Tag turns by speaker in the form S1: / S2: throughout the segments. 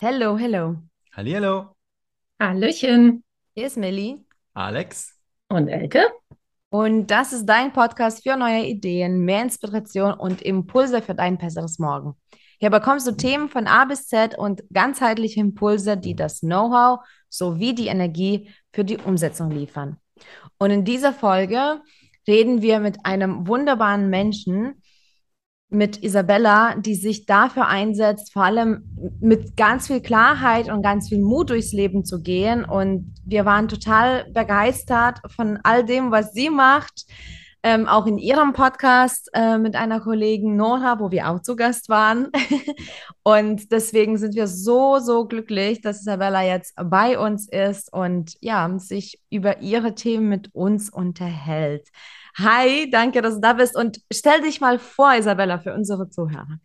S1: Hello, hello.
S2: Hallihallo,
S3: Hallöchen.
S1: Hier ist Millie
S2: Alex.
S3: Und Elke?
S1: und das ist dein Podcast für neue Ideen, mehr Inspiration und Impulse für dein besseres Morgen. Hier bekommst du Themen von A bis Z und ganzheitliche Impulse, die das Know-how sowie die Energie für die Umsetzung liefern. Und in dieser Folge reden wir mit einem wunderbaren Menschen, mit Isabella, die sich dafür einsetzt, vor allem mit ganz viel Klarheit und ganz viel Mut durchs Leben zu gehen. Und wir waren total begeistert von all dem, was sie macht. Ähm, auch in ihrem Podcast äh, mit einer Kollegin Nora, wo wir auch zu Gast waren. und deswegen sind wir so, so glücklich, dass Isabella jetzt bei uns ist und ja, sich über ihre Themen mit uns unterhält. Hi, danke, dass du da bist und stell dich mal vor, Isabella, für unsere Zuhörer.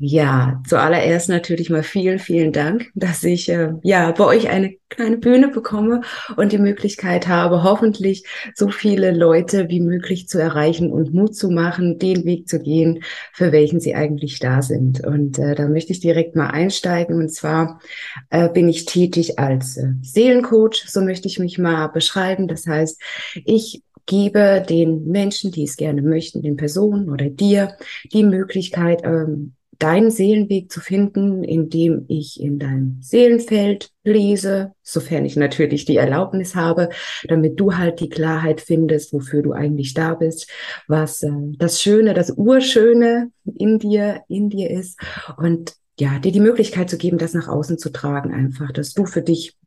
S3: Ja, zuallererst natürlich mal vielen, vielen Dank, dass ich äh, ja bei euch eine kleine Bühne bekomme und die Möglichkeit habe, hoffentlich so viele Leute wie möglich zu erreichen und Mut zu machen, den Weg zu gehen, für welchen sie eigentlich da sind. Und äh, da möchte ich direkt mal einsteigen. Und zwar äh, bin ich tätig als äh, Seelencoach, so möchte ich mich mal beschreiben. Das heißt, ich gebe den Menschen, die es gerne möchten, den Personen oder dir, die Möglichkeit, ähm, deinen Seelenweg zu finden, indem ich in dein Seelenfeld lese, sofern ich natürlich die Erlaubnis habe, damit du halt die Klarheit findest, wofür du eigentlich da bist, was äh, das Schöne, das Urschöne in dir, in dir ist. Und ja, dir die Möglichkeit zu geben, das nach außen zu tragen, einfach, dass du für dich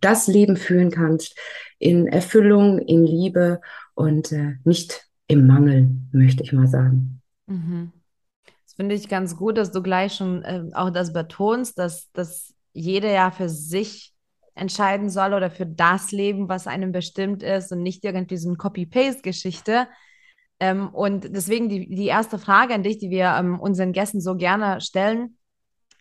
S3: das Leben führen kannst in Erfüllung, in Liebe und äh, nicht im Mangel, möchte ich mal sagen.
S1: Mhm. Das finde ich ganz gut, dass du gleich schon äh, auch das betonst, dass, dass jeder ja für sich entscheiden soll oder für das Leben, was einem bestimmt ist und nicht irgendwie so eine Copy-Paste-Geschichte. Ähm, und deswegen die, die erste Frage an dich, die wir ähm, unseren Gästen so gerne stellen,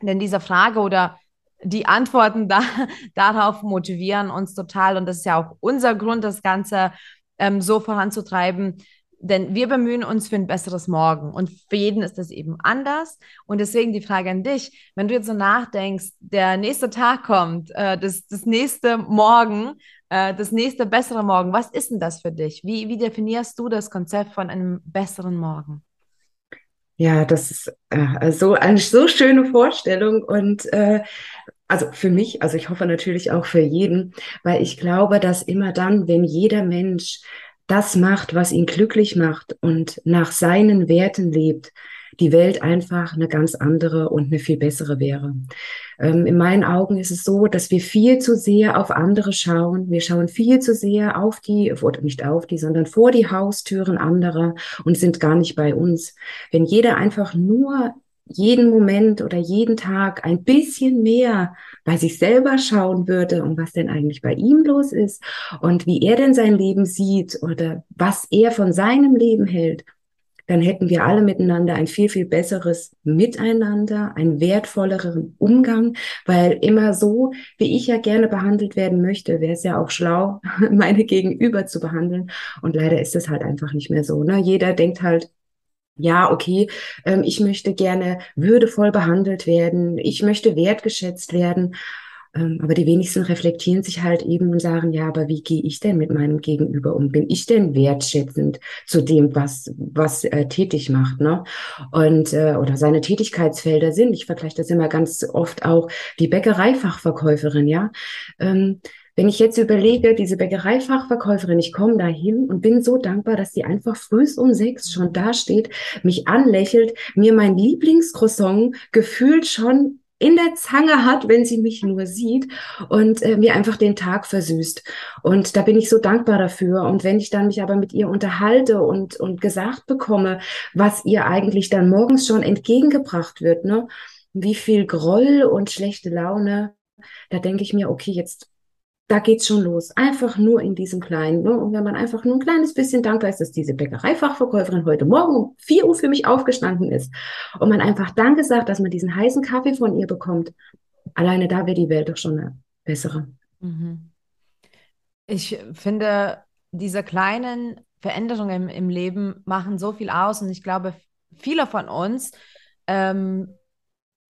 S1: denn diese Frage oder die Antworten da, darauf motivieren uns total. Und das ist ja auch unser Grund, das Ganze ähm, so voranzutreiben. Denn wir bemühen uns für ein besseres Morgen. Und für jeden ist das eben anders. Und deswegen die Frage an dich, wenn du jetzt so nachdenkst, der nächste Tag kommt, äh, das, das nächste Morgen, äh, das nächste bessere Morgen, was ist denn das für dich? Wie, wie definierst du das Konzept von einem besseren Morgen?
S3: Ja, das ist äh, so eine so schöne Vorstellung und äh, also für mich, also ich hoffe natürlich auch für jeden, weil ich glaube, dass immer dann, wenn jeder Mensch das macht, was ihn glücklich macht und nach seinen Werten lebt, die Welt einfach eine ganz andere und eine viel bessere wäre. Ähm, in meinen Augen ist es so, dass wir viel zu sehr auf andere schauen. Wir schauen viel zu sehr auf die, oder nicht auf die, sondern vor die Haustüren anderer und sind gar nicht bei uns. Wenn jeder einfach nur jeden Moment oder jeden Tag ein bisschen mehr bei sich selber schauen würde, um was denn eigentlich bei ihm los ist und wie er denn sein Leben sieht oder was er von seinem Leben hält, dann hätten wir alle miteinander ein viel, viel besseres Miteinander, einen wertvolleren Umgang, weil immer so, wie ich ja gerne behandelt werden möchte, wäre es ja auch schlau, meine Gegenüber zu behandeln. Und leider ist es halt einfach nicht mehr so. Ne? Jeder denkt halt, ja, okay, ähm, ich möchte gerne würdevoll behandelt werden, ich möchte wertgeschätzt werden. Ähm, aber die wenigsten reflektieren sich halt eben und sagen, ja, aber wie gehe ich denn mit meinem Gegenüber um? Bin ich denn wertschätzend zu dem, was, was äh, tätig macht, ne? Und, äh, oder seine Tätigkeitsfelder sind. Ich vergleiche das immer ganz oft auch die Bäckereifachverkäuferin, ja. Ähm, wenn ich jetzt überlege, diese Bäckereifachverkäuferin, ich komme da hin und bin so dankbar, dass sie einfach früh um sechs schon da steht, mich anlächelt, mir mein Lieblingscroissant gefühlt schon in der Zange hat, wenn sie mich nur sieht und äh, mir einfach den Tag versüßt. Und da bin ich so dankbar dafür. Und wenn ich dann mich aber mit ihr unterhalte und, und gesagt bekomme, was ihr eigentlich dann morgens schon entgegengebracht wird, ne, wie viel Groll und schlechte Laune, da denke ich mir, okay, jetzt da geht's schon los. Einfach nur in diesem kleinen. Ne? Und wenn man einfach nur ein kleines bisschen dankbar ist, dass diese Bäckereifachverkäuferin heute Morgen um 4 Uhr für mich aufgestanden ist und man einfach Danke sagt, dass man diesen heißen Kaffee von ihr bekommt, alleine da wäre die Welt doch schon eine bessere.
S1: Mhm. Ich finde, diese kleinen Veränderungen im, im, Leben machen so viel aus und ich glaube, viele von uns ähm,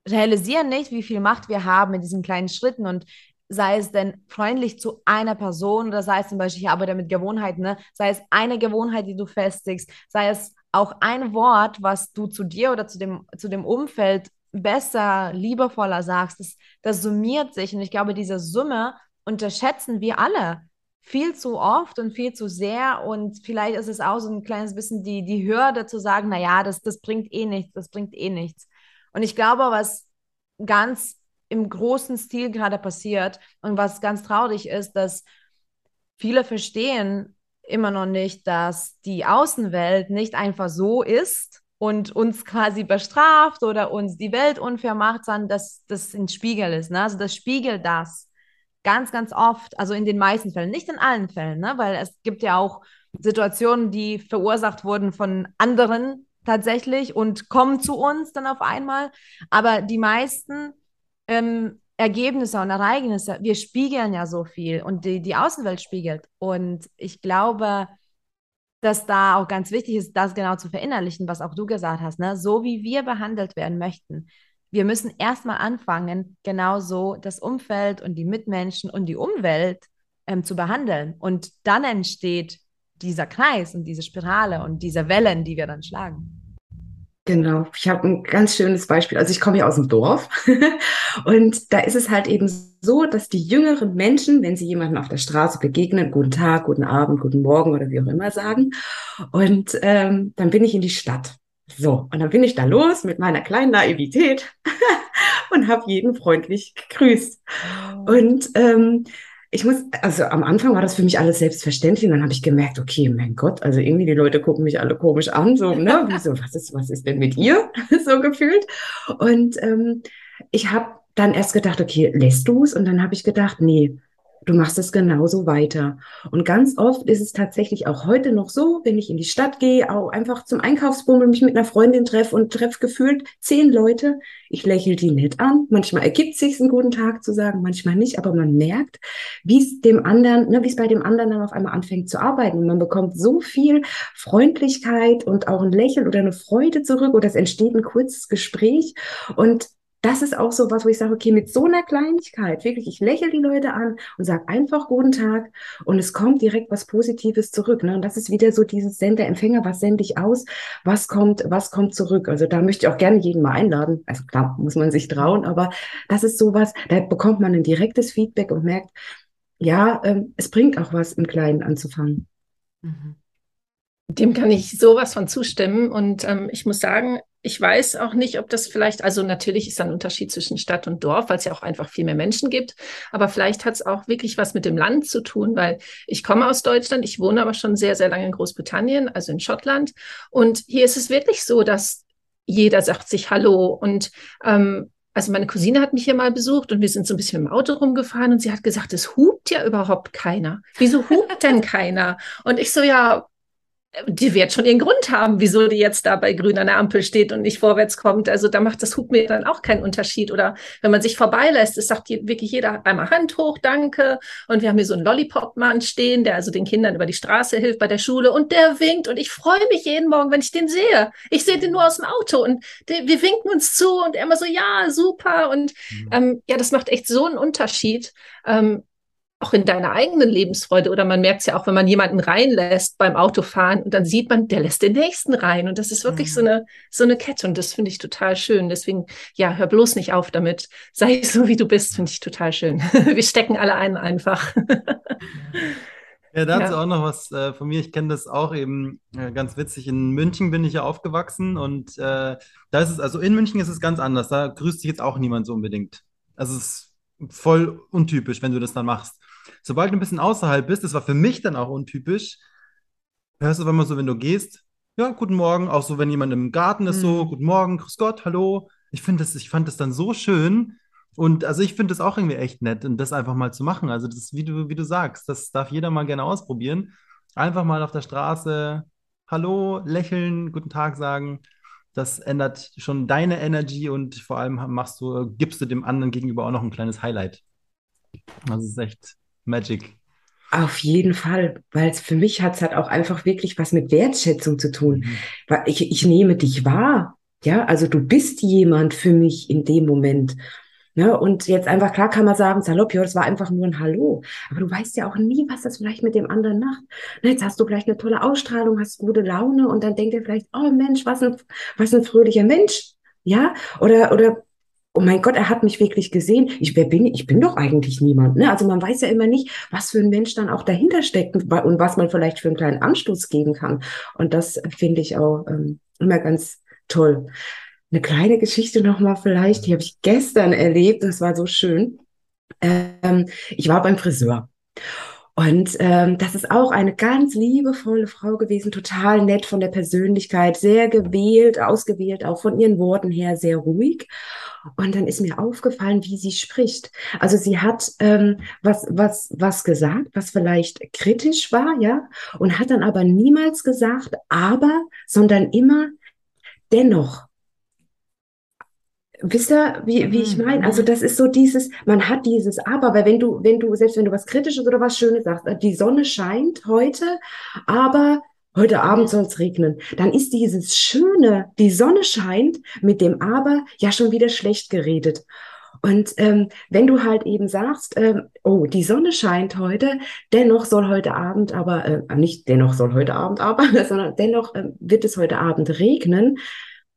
S1: realisieren nicht, wie viel Macht wir haben in diesen kleinen Schritten und sei es denn freundlich zu einer Person oder sei es zum Beispiel, ich arbeite mit Gewohnheiten, ne? sei es eine Gewohnheit, die du festigst, sei es auch ein Wort, was du zu dir oder zu dem, zu dem Umfeld besser, liebevoller sagst, das, das summiert sich und ich glaube, diese Summe unterschätzen wir alle viel zu oft und viel zu sehr und vielleicht ist es auch so ein kleines bisschen die, die Hürde zu sagen, naja, das, das bringt eh nichts, das bringt eh nichts. Und ich glaube, was ganz im großen Stil gerade passiert und was ganz traurig ist, dass viele verstehen immer noch nicht, dass die Außenwelt nicht einfach so ist und uns quasi bestraft oder uns die Welt unfair macht, sondern dass das ein Spiegel ist. Ne? Also das Spiegel das ganz, ganz oft, also in den meisten Fällen, nicht in allen Fällen, ne? weil es gibt ja auch Situationen, die verursacht wurden von anderen tatsächlich und kommen zu uns dann auf einmal. Aber die meisten ähm, Ergebnisse und Ereignisse, wir spiegeln ja so viel und die, die Außenwelt spiegelt. Und ich glaube, dass da auch ganz wichtig ist, das genau zu verinnerlichen, was auch du gesagt hast, ne? so wie wir behandelt werden möchten. Wir müssen erstmal anfangen, genauso das Umfeld und die Mitmenschen und die Umwelt ähm, zu behandeln. Und dann entsteht dieser Kreis und diese Spirale und diese Wellen, die wir dann schlagen.
S3: Genau, ich habe ein ganz schönes Beispiel. Also ich komme ja aus dem Dorf und da ist es halt eben so, dass die jüngeren Menschen, wenn sie jemanden auf der Straße begegnen, guten Tag, guten Abend, guten Morgen oder wie auch immer sagen. Und ähm, dann bin ich in die Stadt. So, und dann bin ich da los mit meiner kleinen Naivität und habe jeden freundlich gegrüßt. Oh. Und ähm, ich muss, also am Anfang war das für mich alles selbstverständlich und dann habe ich gemerkt, okay, mein Gott, also irgendwie die Leute gucken mich alle komisch an, so, ne, wie so, was ist, was ist denn mit ihr, so gefühlt. Und ähm, ich habe dann erst gedacht, okay, lässt du es? Und dann habe ich gedacht, nee, du machst es genauso weiter. Und ganz oft ist es tatsächlich auch heute noch so, wenn ich in die Stadt gehe, auch einfach zum Einkaufsbummel mich mit einer Freundin treffe und treffe gefühlt zehn Leute. Ich lächle die nett an. Manchmal ergibt sich einen guten Tag zu sagen, manchmal nicht, aber man merkt, wie es dem anderen, ne, wie es bei dem anderen dann auf einmal anfängt zu arbeiten. Und man bekommt so viel Freundlichkeit und auch ein Lächeln oder eine Freude zurück oder es entsteht ein kurzes Gespräch. Und das ist auch so was, wo ich sage, okay, mit so einer Kleinigkeit, wirklich, ich lächle die Leute an und sage einfach guten Tag und es kommt direkt was Positives zurück. Ne? Und das ist wieder so dieses Sender-Empfänger, was sende ich aus, was kommt, was kommt zurück. Also da möchte ich auch gerne jeden mal einladen. Also klar, muss man sich trauen, aber das ist sowas, da bekommt man ein direktes Feedback und merkt, ja, ähm, es bringt auch was, im Kleinen anzufangen.
S2: Mhm. Dem kann ich sowas von zustimmen. Und ähm, ich muss sagen, ich weiß auch nicht, ob das vielleicht, also natürlich ist ein Unterschied zwischen Stadt und Dorf, weil es ja auch einfach viel mehr Menschen gibt. Aber vielleicht hat es auch wirklich was mit dem Land zu tun, weil ich komme aus Deutschland, ich wohne aber schon sehr, sehr lange in Großbritannien, also in Schottland. Und hier ist es wirklich so, dass jeder sagt sich Hallo und ähm, also meine Cousine hat mich hier mal besucht und wir sind so ein bisschen im Auto rumgefahren und sie hat gesagt, es hupt ja überhaupt keiner. Wieso hupt denn keiner? Und ich so, ja, die wird schon ihren Grund haben, wieso die jetzt da bei grün an der Ampel steht und nicht vorwärts kommt. Also da macht das Hub mir dann auch keinen Unterschied. Oder wenn man sich vorbeilässt, es sagt wirklich jeder einmal Hand hoch, danke. Und wir haben hier so einen Lollipop-Mann stehen, der also den Kindern über die Straße hilft bei der Schule und der winkt und ich freue mich jeden Morgen, wenn ich den sehe. Ich sehe den nur aus dem Auto und der, wir winken uns zu und er immer so, ja, super. Und mhm. ähm, ja, das macht echt so einen Unterschied. Ähm, auch in deiner eigenen Lebensfreude oder man merkt es ja auch, wenn man jemanden reinlässt beim Autofahren und dann sieht man, der lässt den nächsten rein und das ist wirklich mhm. so eine so eine Kette und das finde ich total schön. Deswegen ja, hör bloß nicht auf damit. Sei so wie du bist, finde ich total schön. Wir stecken alle ein einfach.
S4: Ja, dazu ja. auch noch was äh, von mir. Ich kenne das auch eben äh, ganz witzig. In München bin ich ja aufgewachsen und äh, da ist es, also in München ist es ganz anders. Da grüßt sich jetzt auch niemand so unbedingt. Also es ist voll untypisch, wenn du das dann machst. Sobald du ein bisschen außerhalb bist, das war für mich dann auch untypisch, hörst du immer so, wenn du gehst, ja, guten Morgen, auch so, wenn jemand im Garten ist, so, mhm. guten Morgen, grüß Gott, hallo. Ich finde das, ich fand das dann so schön. Und also ich finde das auch irgendwie echt nett, und das einfach mal zu machen. Also das, wie du, wie du sagst, das darf jeder mal gerne ausprobieren. Einfach mal auf der Straße, hallo, lächeln, guten Tag sagen. Das ändert schon deine Energy und vor allem machst du, gibst du dem anderen gegenüber auch noch ein kleines Highlight. Das ist echt Magic.
S3: Auf jeden Fall, weil es für mich hat es halt auch einfach wirklich was mit Wertschätzung zu tun. Mhm. Weil ich, ich nehme dich wahr. Ja, also du bist jemand für mich in dem Moment. Ne? Und jetzt einfach, klar kann man sagen, salopp, ja, das war einfach nur ein Hallo. Aber du weißt ja auch nie, was das vielleicht mit dem anderen macht. Ne, jetzt hast du vielleicht eine tolle Ausstrahlung, hast gute Laune und dann denkt er vielleicht, oh Mensch, was ein, was ein fröhlicher Mensch. Ja, oder, oder, oh mein Gott, er hat mich wirklich gesehen. Ich, wer bin ich? Ich bin doch eigentlich niemand. Ne? Also man weiß ja immer nicht, was für ein Mensch dann auch dahinter steckt und was man vielleicht für einen kleinen Anstoß geben kann. Und das finde ich auch ähm, immer ganz toll. Eine kleine Geschichte nochmal vielleicht, die habe ich gestern erlebt, das war so schön. Ähm, ich war beim Friseur. Und ähm, das ist auch eine ganz liebevolle Frau gewesen, total nett von der Persönlichkeit, sehr gewählt, ausgewählt, auch von ihren Worten her sehr ruhig. Und dann ist mir aufgefallen, wie sie spricht. Also sie hat ähm, was, was, was gesagt, was vielleicht kritisch war, ja, und hat dann aber niemals gesagt, aber, sondern immer dennoch. Wisst ihr, wie, wie ich meine? Also mhm. das ist so dieses, man hat dieses Aber, weil wenn du, wenn du, selbst wenn du was Kritisches oder was Schönes sagst, äh, die Sonne scheint heute, aber heute Abend soll es regnen, dann ist dieses Schöne, die Sonne scheint, mit dem Aber ja schon wieder schlecht geredet. Und ähm, wenn du halt eben sagst, ähm, oh, die Sonne scheint heute, dennoch soll heute Abend aber, äh, nicht dennoch soll heute Abend aber, sondern dennoch äh, wird es heute Abend regnen,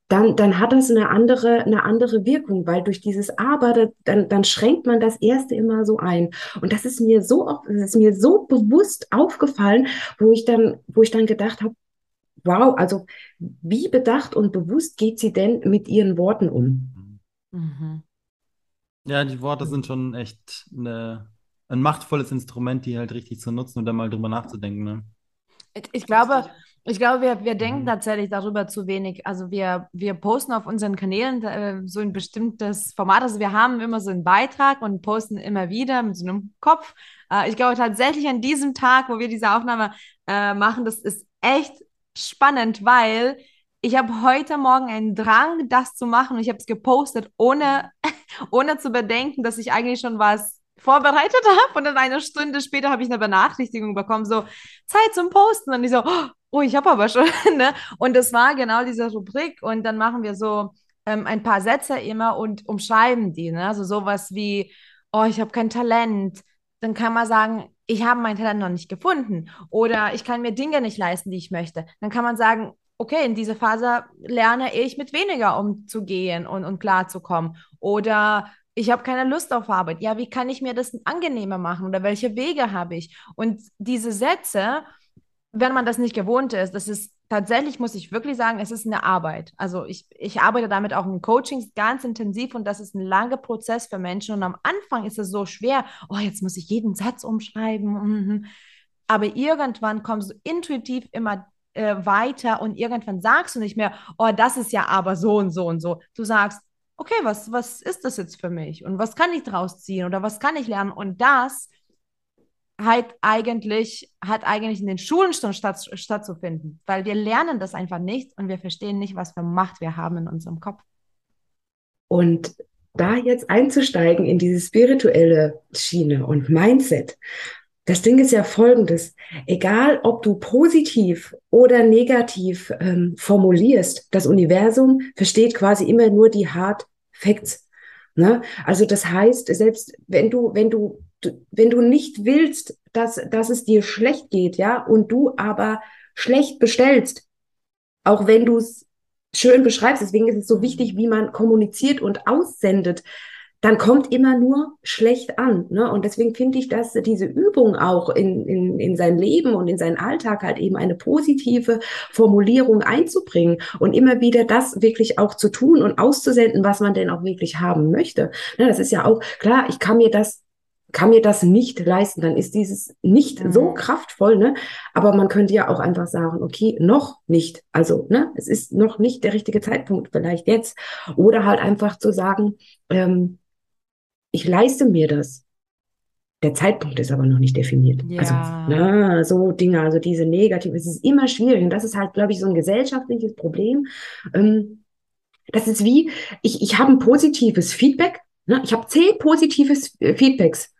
S3: dann, dann hat das eine andere, eine andere Wirkung, weil durch dieses Aber, dann, dann schränkt man das erste immer so ein. Und das ist mir so, das ist mir so bewusst aufgefallen, wo ich dann, wo ich dann gedacht habe, wow, also wie bedacht und bewusst geht sie denn mit ihren Worten um?
S4: Mhm. Ja, die Worte sind schon echt eine, ein machtvolles Instrument, die halt richtig zu nutzen und da mal drüber nachzudenken. Ne?
S1: Ich, ich glaube, ich glaube, wir, wir denken mhm. tatsächlich darüber zu wenig. Also wir, wir posten auf unseren Kanälen äh, so ein bestimmtes Format. Also wir haben immer so einen Beitrag und posten immer wieder mit so einem Kopf. Äh, ich glaube tatsächlich an diesem Tag, wo wir diese Aufnahme äh, machen, das ist echt spannend, weil ich habe heute Morgen einen Drang, das zu machen. Und ich habe es gepostet, ohne, ohne zu bedenken, dass ich eigentlich schon was vorbereitet habe. Und dann eine Stunde später habe ich eine Benachrichtigung bekommen, so Zeit zum Posten. Und ich so, oh, ich habe aber schon. ne? Und das war genau diese Rubrik. Und dann machen wir so ähm, ein paar Sätze immer und umschreiben die. Ne? Also sowas wie, oh, ich habe kein Talent. Dann kann man sagen, ich habe mein Talent noch nicht gefunden. Oder ich kann mir Dinge nicht leisten, die ich möchte. Dann kann man sagen, okay, in dieser Phase lerne ich mit weniger umzugehen und, und klarzukommen. Oder ich habe keine Lust auf Arbeit. Ja, wie kann ich mir das angenehmer machen oder welche Wege habe ich? Und diese Sätze, wenn man das nicht gewohnt ist, das ist tatsächlich, muss ich wirklich sagen, es ist eine Arbeit. Also ich, ich arbeite damit auch in Coachings ganz intensiv und das ist ein langer Prozess für Menschen. Und am Anfang ist es so schwer, oh, jetzt muss ich jeden Satz umschreiben. Mhm. Aber irgendwann kommst du intuitiv immer äh, weiter und irgendwann sagst du nicht mehr, oh, das ist ja aber so und so und so. Du sagst, okay, was, was ist das jetzt für mich? Und was kann ich daraus ziehen oder was kann ich lernen? Und das hat eigentlich, hat eigentlich in den Schulen schon statt, stattzufinden, weil wir lernen das einfach nicht und wir verstehen nicht, was für Macht wir haben in unserem Kopf.
S3: Und da jetzt einzusteigen in diese spirituelle Schiene und Mindset, das Ding ist ja folgendes, egal ob du positiv oder negativ ähm, formulierst, das Universum versteht quasi immer nur die Hard Facts. Ne? Also das heißt, selbst wenn du, wenn du, wenn du nicht willst, dass, dass es dir schlecht geht, ja, und du aber schlecht bestellst, auch wenn du es schön beschreibst, deswegen ist es so wichtig, wie man kommuniziert und aussendet, dann kommt immer nur schlecht an. Ne? Und deswegen finde ich, dass diese Übung auch in, in, in sein Leben und in seinen Alltag halt eben eine positive Formulierung einzubringen und immer wieder das wirklich auch zu tun und auszusenden, was man denn auch wirklich haben möchte. Ne? Das ist ja auch klar, ich kann mir das kann mir das nicht leisten, dann ist dieses nicht mhm. so kraftvoll, ne? Aber man könnte ja auch einfach sagen, okay, noch nicht. Also, ne, es ist noch nicht der richtige Zeitpunkt, vielleicht jetzt. Oder halt einfach zu sagen, ähm, ich leiste mir das. Der Zeitpunkt ist aber noch nicht definiert. Ja. Also, na, so Dinge, also diese negative, es ist immer schwierig. Und das ist halt, glaube ich, so ein gesellschaftliches Problem. Ähm, das ist wie, ich, ich habe ein positives Feedback. Ne? Ich habe zehn positives Feedbacks.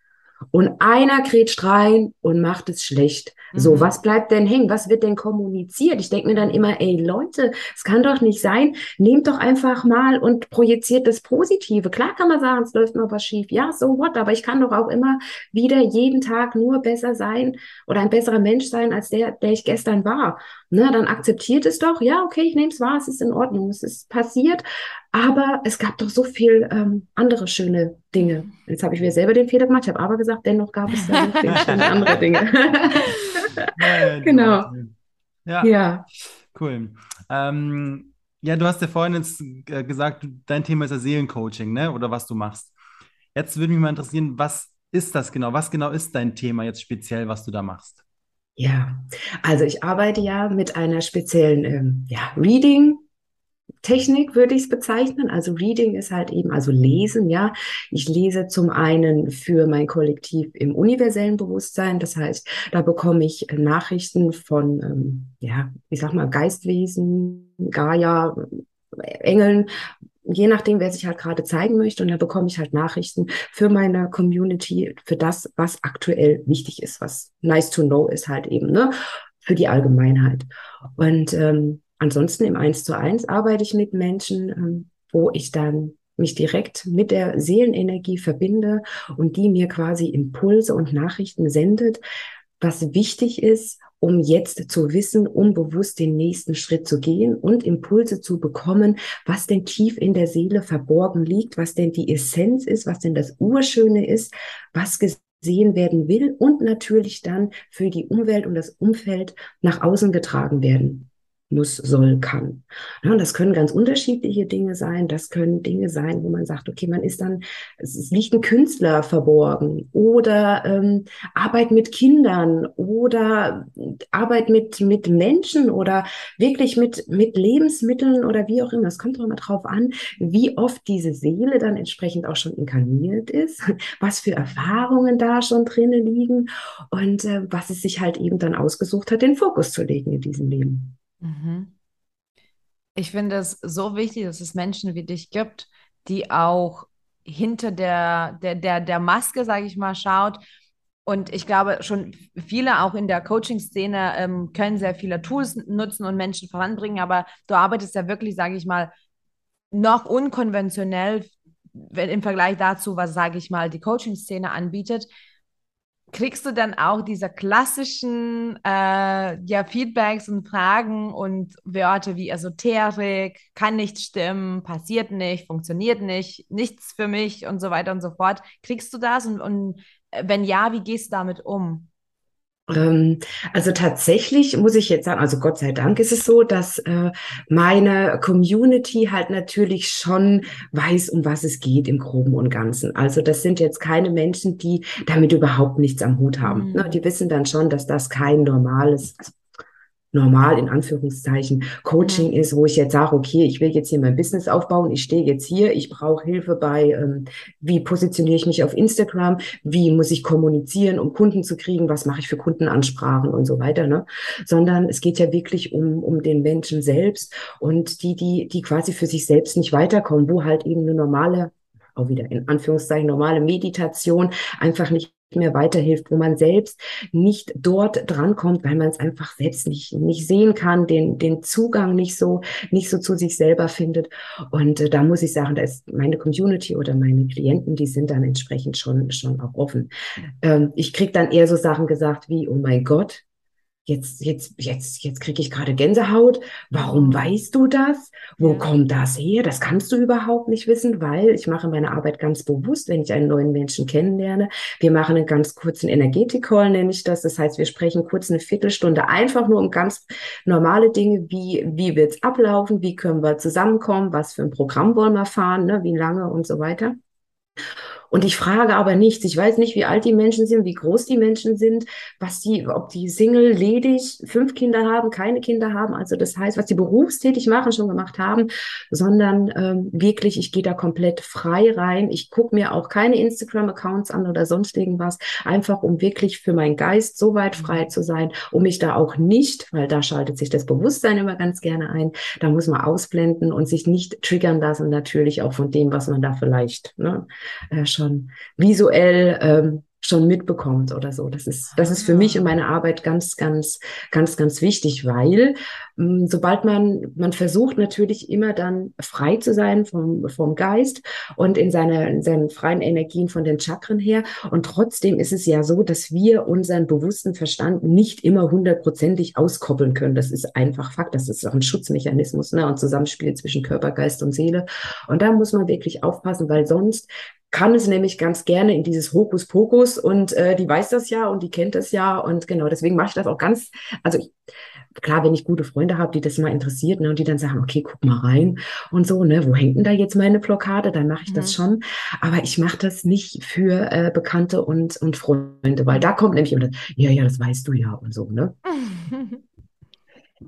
S3: Und einer grätscht rein und macht es schlecht. So, mhm. was bleibt denn hängen? Was wird denn kommuniziert? Ich denke mir dann immer, ey Leute, es kann doch nicht sein. Nehmt doch einfach mal und projiziert das Positive. Klar kann man sagen, es läuft mal was schief. Ja, so what? Aber ich kann doch auch immer wieder jeden Tag nur besser sein oder ein besserer Mensch sein als der, der ich gestern war. Ne, dann akzeptiert es doch. Ja, okay, ich nehme es wahr, es ist in Ordnung, es ist passiert. Aber es gab doch so viel ähm, andere schöne Dinge. Jetzt habe ich mir selber den Fehler gemacht, ich habe aber gesagt, dennoch gab es da so viele schöne andere Dinge.
S4: ja, genau. Ja. ja. Cool. Ähm, ja, du hast ja vorhin jetzt äh, gesagt, dein Thema ist ja Seelencoaching, ne? Oder was du machst. Jetzt würde mich mal interessieren, was ist das genau? Was genau ist dein Thema jetzt speziell, was du da machst?
S3: Ja, also ich arbeite ja mit einer speziellen ähm, ja, Reading Technik würde ich es bezeichnen. Also Reading ist halt eben, also lesen, ja. Ich lese zum einen für mein Kollektiv im universellen Bewusstsein. Das heißt, da bekomme ich Nachrichten von, ähm, ja, ich sag mal, Geistwesen, Gaia, Engeln, je nachdem, wer sich halt gerade zeigen möchte. Und da bekomme ich halt Nachrichten für meine Community, für das, was aktuell wichtig ist, was nice to know ist halt eben, ne, für die Allgemeinheit. Und ähm, ansonsten im Eins zu eins arbeite ich mit Menschen, ähm, wo ich dann mich direkt mit der Seelenenergie verbinde und die mir quasi Impulse und Nachrichten sendet, was wichtig ist, um jetzt zu wissen, um bewusst den nächsten Schritt zu gehen und Impulse zu bekommen, was denn tief in der Seele verborgen liegt, was denn die Essenz ist, was denn das Urschöne ist, was gesehen werden will und natürlich dann für die Umwelt und das Umfeld nach außen getragen werden muss, soll, kann. Ja, und das können ganz unterschiedliche Dinge sein. Das können Dinge sein, wo man sagt, okay, man ist dann, es liegt ein Künstler verborgen oder ähm, Arbeit mit Kindern oder Arbeit mit, mit Menschen oder wirklich mit, mit Lebensmitteln oder wie auch immer. Es kommt doch immer drauf an, wie oft diese Seele dann entsprechend auch schon inkarniert ist, was für Erfahrungen da schon drinnen liegen und äh, was es sich halt eben dann ausgesucht hat, den Fokus zu legen in diesem Leben. Mhm.
S1: Ich finde es so wichtig, dass es Menschen wie dich gibt, die auch hinter der, der, der, der Maske, sage ich mal, schaut. Und ich glaube, schon viele auch in der Coaching-Szene ähm, können sehr viele Tools nutzen und Menschen voranbringen, aber du arbeitest ja wirklich, sage ich mal, noch unkonventionell im Vergleich dazu, was, sage ich mal, die Coaching-Szene anbietet kriegst du dann auch diese klassischen äh, ja, Feedbacks und Fragen und Wörter wie Esoterik, kann nicht stimmen, passiert nicht, funktioniert nicht, nichts für mich und so weiter und so fort. Kriegst du das und, und äh, wenn ja, wie gehst du damit um?
S3: Ähm, also tatsächlich muss ich jetzt sagen, also Gott sei Dank ist es so, dass äh, meine Community halt natürlich schon weiß, um was es geht im Groben und Ganzen. Also das sind jetzt keine Menschen, die damit überhaupt nichts am Hut haben. Mhm. Die wissen dann schon, dass das kein normales, also normal in Anführungszeichen Coaching ist, wo ich jetzt sage, okay, ich will jetzt hier mein Business aufbauen, ich stehe jetzt hier, ich brauche Hilfe bei, ähm, wie positioniere ich mich auf Instagram, wie muss ich kommunizieren, um Kunden zu kriegen, was mache ich für Kundenansprachen und so weiter, ne? Sondern es geht ja wirklich um, um den Menschen selbst und die, die, die quasi für sich selbst nicht weiterkommen, wo halt eben eine normale auch wieder in Anführungszeichen normale Meditation einfach nicht mehr weiterhilft, wo man selbst nicht dort drankommt, weil man es einfach selbst nicht, nicht sehen kann, den, den Zugang nicht so, nicht so zu sich selber findet. Und äh, da muss ich sagen, da ist meine Community oder meine Klienten, die sind dann entsprechend schon, schon auch offen. Ähm, ich krieg dann eher so Sachen gesagt wie, oh mein Gott, jetzt, jetzt, jetzt, jetzt kriege ich gerade Gänsehaut. Warum weißt du das? Wo kommt das her? Das kannst du überhaupt nicht wissen, weil ich mache meine Arbeit ganz bewusst, wenn ich einen neuen Menschen kennenlerne. Wir machen einen ganz kurzen Energetik-Call, nenne ich das. Das heißt, wir sprechen kurz eine Viertelstunde einfach nur um ganz normale Dinge, wie, wie wird's ablaufen? Wie können wir zusammenkommen? Was für ein Programm wollen wir fahren? Ne? Wie lange und so weiter. Und ich frage aber nichts. Ich weiß nicht, wie alt die Menschen sind, wie groß die Menschen sind, was die, ob die Single, ledig, fünf Kinder haben, keine Kinder haben. Also das heißt, was die berufstätig machen, schon gemacht haben, sondern ähm, wirklich, ich gehe da komplett frei rein. Ich gucke mir auch keine Instagram-Accounts an oder sonst irgendwas, einfach um wirklich für meinen Geist so weit frei zu sein, um mich da auch nicht, weil da schaltet sich das Bewusstsein immer ganz gerne ein, da muss man ausblenden und sich nicht triggern lassen, natürlich auch von dem, was man da vielleicht ne, äh, schon visuell ähm, schon mitbekommt oder so. Das ist, das ist für mich und meine Arbeit ganz, ganz, ganz, ganz wichtig, weil mh, mm, sobald man, man versucht natürlich immer dann frei zu sein vom, vom Geist und in, seine, in seinen freien Energien von den Chakren her. Und trotzdem ist es ja so, dass wir unseren bewussten Verstand nicht immer hundertprozentig auskoppeln können. Das ist einfach Fakt. Das ist auch ein Schutzmechanismus ne? und Zusammenspiel zwischen Körper, Geist und Seele. Und da muss man wirklich aufpassen, weil sonst kann es nämlich ganz gerne in dieses Hokuspokus und äh, die weiß das ja und die kennt das ja und genau, deswegen mache ich das auch ganz, also ich, klar, wenn ich gute Freunde habe, die das mal interessiert ne, und die dann sagen, okay, guck mal rein und so, ne, wo hängt denn da jetzt meine Blockade, dann mache ich mhm. das schon, aber ich mache das nicht für äh, Bekannte und, und Freunde, weil da kommt nämlich immer, ja, ja, das weißt du ja und so, ne.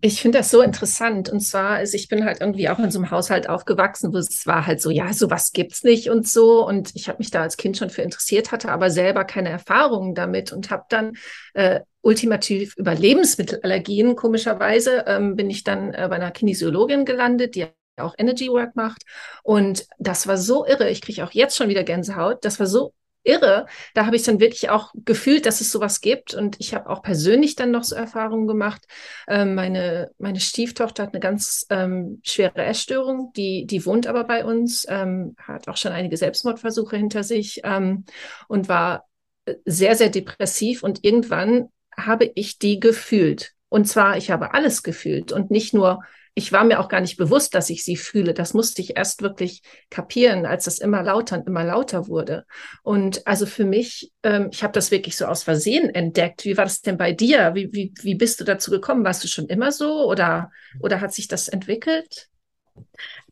S2: Ich finde das so interessant. Und zwar, also ich bin halt irgendwie auch in so einem Haushalt aufgewachsen, wo es war halt so, ja, sowas gibt's nicht und so. Und ich habe mich da als Kind schon für interessiert, hatte aber selber keine Erfahrungen damit und habe dann äh, ultimativ über Lebensmittelallergien, komischerweise, ähm, bin ich dann äh, bei einer Kinesiologin gelandet, die auch Energy Work macht. Und das war so irre. Ich kriege auch jetzt schon wieder Gänsehaut. Das war so irre. Da habe ich dann wirklich auch gefühlt, dass es sowas gibt. Und ich habe auch persönlich dann noch so Erfahrungen gemacht. Ähm, meine, meine Stieftochter hat eine ganz ähm, schwere Essstörung, die, die wohnt aber bei uns, ähm, hat auch schon einige Selbstmordversuche hinter sich ähm, und war äh, sehr, sehr depressiv. Und irgendwann habe ich die gefühlt. Und zwar, ich habe alles gefühlt und nicht nur ich war mir auch gar nicht bewusst, dass ich sie fühle. Das musste ich erst wirklich kapieren, als das immer lauter und immer lauter wurde. Und also für mich, ähm, ich habe das wirklich so aus Versehen entdeckt. Wie war das denn bei dir? Wie, wie, wie bist du dazu gekommen? Warst du schon immer so oder, oder hat sich das entwickelt?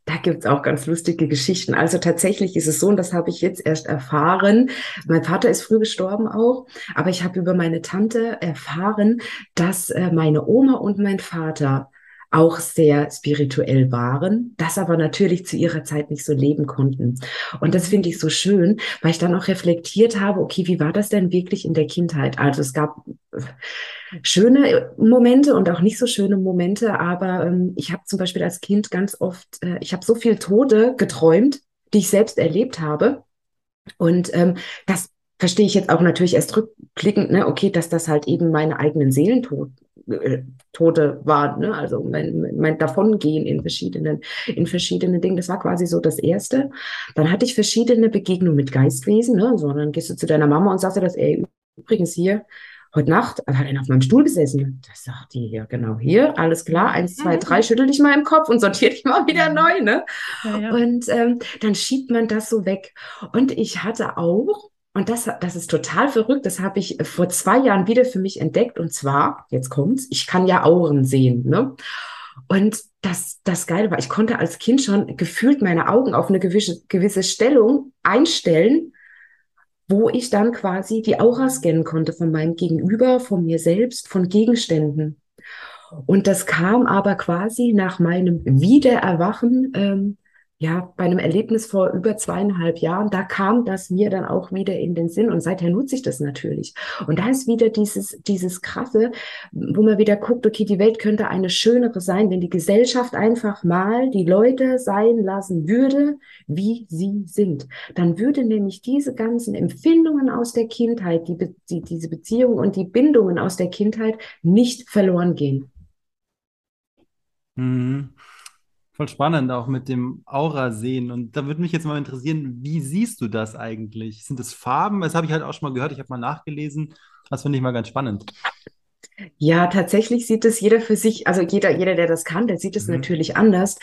S3: Da gibt's auch ganz lustige Geschichten. Also tatsächlich ist es so, und das habe ich jetzt erst erfahren. Mein Vater ist früh gestorben auch, aber ich habe über meine Tante erfahren, dass äh, meine Oma und mein Vater auch sehr spirituell waren, das aber natürlich zu ihrer Zeit nicht so leben konnten. Und das finde ich so schön, weil ich dann auch reflektiert habe, okay, wie war das denn wirklich in der Kindheit? Also es gab äh, schöne Momente und auch nicht so schöne Momente, aber ähm, ich habe zum Beispiel als Kind ganz oft, äh, ich habe so viel Tode geträumt, die ich selbst erlebt habe. Und ähm, das verstehe ich jetzt auch natürlich erst rückblickend, ne, okay, dass das halt eben meine eigenen Seelentod äh, Tote war, ne? also mein, mein Davongehen in verschiedenen, in verschiedenen Dingen. Das war quasi so das Erste. Dann hatte ich verschiedene Begegnungen mit Geistwesen, ne? so, dann gehst du zu deiner Mama und sagst dir das, ey, übrigens hier, heute Nacht hat einer auf meinem Stuhl gesessen. Das sagt die hier, genau hier, alles klar, eins, zwei, drei, schüttel dich mal im Kopf und sortier dich mal wieder neu, ne? Ja, ja. Und ähm, dann schiebt man das so weg. Und ich hatte auch und das, das ist total verrückt. Das habe ich vor zwei Jahren wieder für mich entdeckt. Und zwar, jetzt kommt's, ich kann ja Auren sehen. Ne? Und das, das Geile war, ich konnte als Kind schon gefühlt meine Augen auf eine gewisse, gewisse Stellung einstellen, wo ich dann quasi die Aura scannen konnte von meinem Gegenüber, von mir selbst, von Gegenständen. Und das kam aber quasi nach meinem Wiedererwachen ähm, ja, bei einem Erlebnis vor über zweieinhalb Jahren, da kam das mir dann auch wieder in den Sinn und seither nutze ich das natürlich. Und da ist wieder dieses, dieses krasse, wo man wieder guckt, okay, die Welt könnte eine schönere sein, wenn die Gesellschaft einfach mal die Leute sein lassen würde, wie sie sind. Dann würde nämlich diese ganzen Empfindungen aus der Kindheit, die, die diese Beziehungen und die Bindungen aus der Kindheit nicht verloren gehen.
S4: Mhm. Voll spannend auch mit dem Aura-Sehen. Und da würde mich jetzt mal interessieren, wie siehst du das eigentlich? Sind es Farben? Das habe ich halt auch schon mal gehört. Ich habe mal nachgelesen. Das finde ich mal ganz spannend.
S3: Ja, tatsächlich sieht es jeder für sich, also jeder, jeder, der das kann, der sieht es mhm. natürlich anders.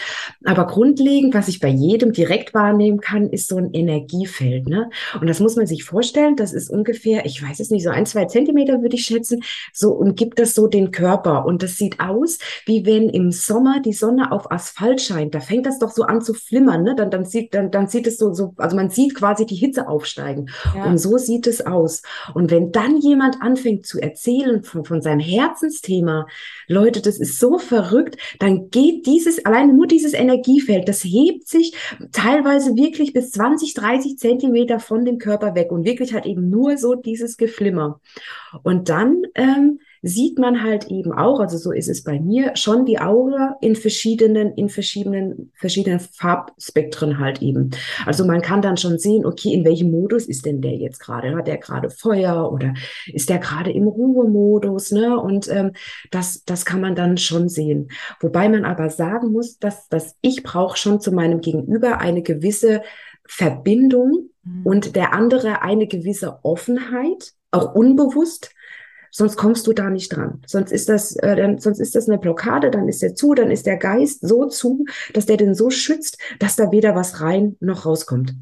S3: Aber grundlegend, was ich bei jedem direkt wahrnehmen kann, ist so ein Energiefeld. Ne? Und das muss man sich vorstellen, das ist ungefähr, ich weiß es nicht, so ein, zwei Zentimeter würde ich schätzen, so umgibt das so den Körper. Und das sieht aus, wie wenn im Sommer die Sonne auf Asphalt scheint. Da fängt das doch so an zu flimmern. Ne? Dann, dann, sieht, dann, dann sieht es so, so, also man sieht quasi die Hitze aufsteigen. Ja. Und so sieht es aus. Und wenn dann jemand anfängt zu erzählen von, von seinem Herzensthema, Leute, das ist so verrückt, dann geht dieses, alleine nur dieses Energiefeld, das hebt sich teilweise wirklich bis 20, 30 Zentimeter von dem Körper weg. Und wirklich halt eben nur so dieses Geflimmer. Und dann ähm, sieht man halt eben auch, also so ist es bei mir, schon die Aura in verschiedenen, in verschiedenen, verschiedenen Farbspektren halt eben. Also man kann dann schon sehen, okay, in welchem Modus ist denn der jetzt gerade? Hat der gerade Feuer oder ist der gerade im Ruhemodus? Ne? Und ähm, das, das kann man dann schon sehen. Wobei man aber sagen muss, dass, dass ich brauche schon zu meinem Gegenüber eine gewisse Verbindung mhm. und der andere eine gewisse Offenheit, auch unbewusst, sonst kommst du da nicht dran. Sonst ist das, äh, dann, sonst ist das eine Blockade, dann ist der zu, dann ist der Geist so zu, dass der den so schützt, dass da weder was rein noch rauskommt.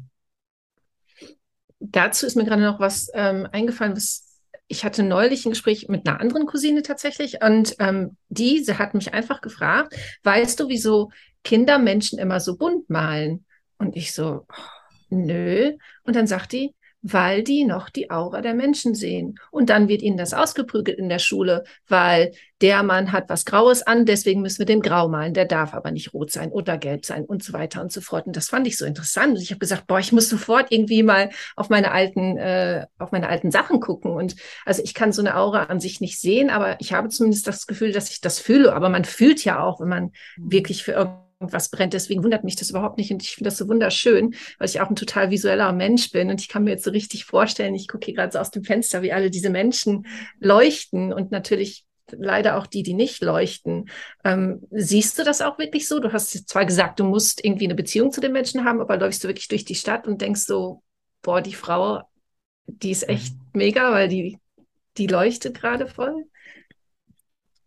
S2: Dazu ist mir gerade noch was ähm, eingefallen, was ich hatte neulich ein Gespräch mit einer anderen Cousine tatsächlich und ähm, diese hat mich einfach gefragt, weißt du, wieso Kinder Menschen immer so bunt malen? Und ich so, nö. Und dann sagt die, weil die noch die Aura der Menschen sehen. Und dann wird ihnen das ausgeprügelt in der Schule, weil der Mann hat was Graues an, deswegen müssen wir den grau malen. Der darf aber nicht rot sein oder gelb sein und so weiter und so fort. Und das fand ich so interessant. Und ich habe gesagt, boah, ich muss sofort irgendwie mal auf meine alten, äh, auf meine alten Sachen gucken. Und also ich kann so eine Aura an sich nicht sehen, aber ich habe zumindest das Gefühl, dass ich das fühle. Aber man fühlt ja auch, wenn man mhm. wirklich für was brennt. Deswegen wundert mich das überhaupt nicht. Und ich finde das so wunderschön, weil ich auch ein total visueller Mensch bin. Und ich kann mir jetzt so richtig vorstellen, ich gucke hier gerade so aus dem Fenster, wie alle diese Menschen leuchten und natürlich leider auch die, die nicht leuchten. Ähm, siehst du das auch wirklich so? Du hast zwar gesagt, du musst irgendwie eine Beziehung zu den Menschen haben, aber läufst du wirklich durch die Stadt und denkst so, boah, die Frau, die ist echt mega, weil die, die leuchtet gerade voll?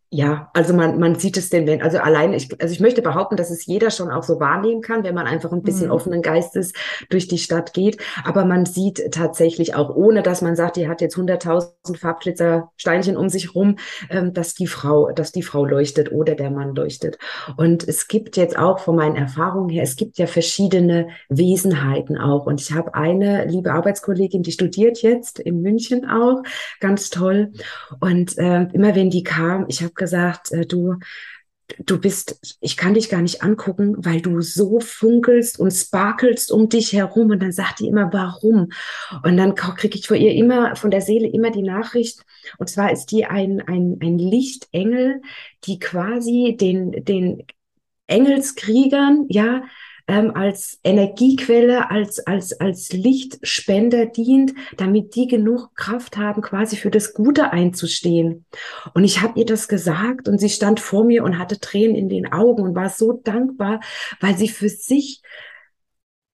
S3: Ja, also man, man sieht es den, also allein, ich, also ich möchte behaupten, dass es jeder schon auch so wahrnehmen kann, wenn man einfach ein bisschen mhm. offenen Geistes durch die Stadt geht. Aber man sieht tatsächlich auch, ohne dass man sagt, die hat jetzt 100.000 Farbglitzer Steinchen um sich rum, ähm, dass die Frau, dass die Frau leuchtet oder der Mann leuchtet. Und es gibt jetzt auch von meinen Erfahrungen her, es gibt ja verschiedene Wesenheiten auch. Und ich habe eine liebe Arbeitskollegin, die studiert jetzt in München auch, ganz toll. Und äh, immer wenn die kam, ich habe gesagt, äh, du, du bist, ich kann dich gar nicht angucken, weil du so funkelst und sparkelst um dich herum. Und dann sagt die immer, warum? Und dann kriege ich vor ihr immer, von der Seele immer die Nachricht. Und zwar ist die ein, ein, ein Lichtengel, die quasi den, den Engelskriegern, ja, ähm, als Energiequelle, als, als, als Lichtspender dient, damit die genug Kraft haben, quasi für das Gute einzustehen. Und ich habe ihr das gesagt und sie stand vor mir und hatte Tränen in den Augen und war so dankbar, weil sie für sich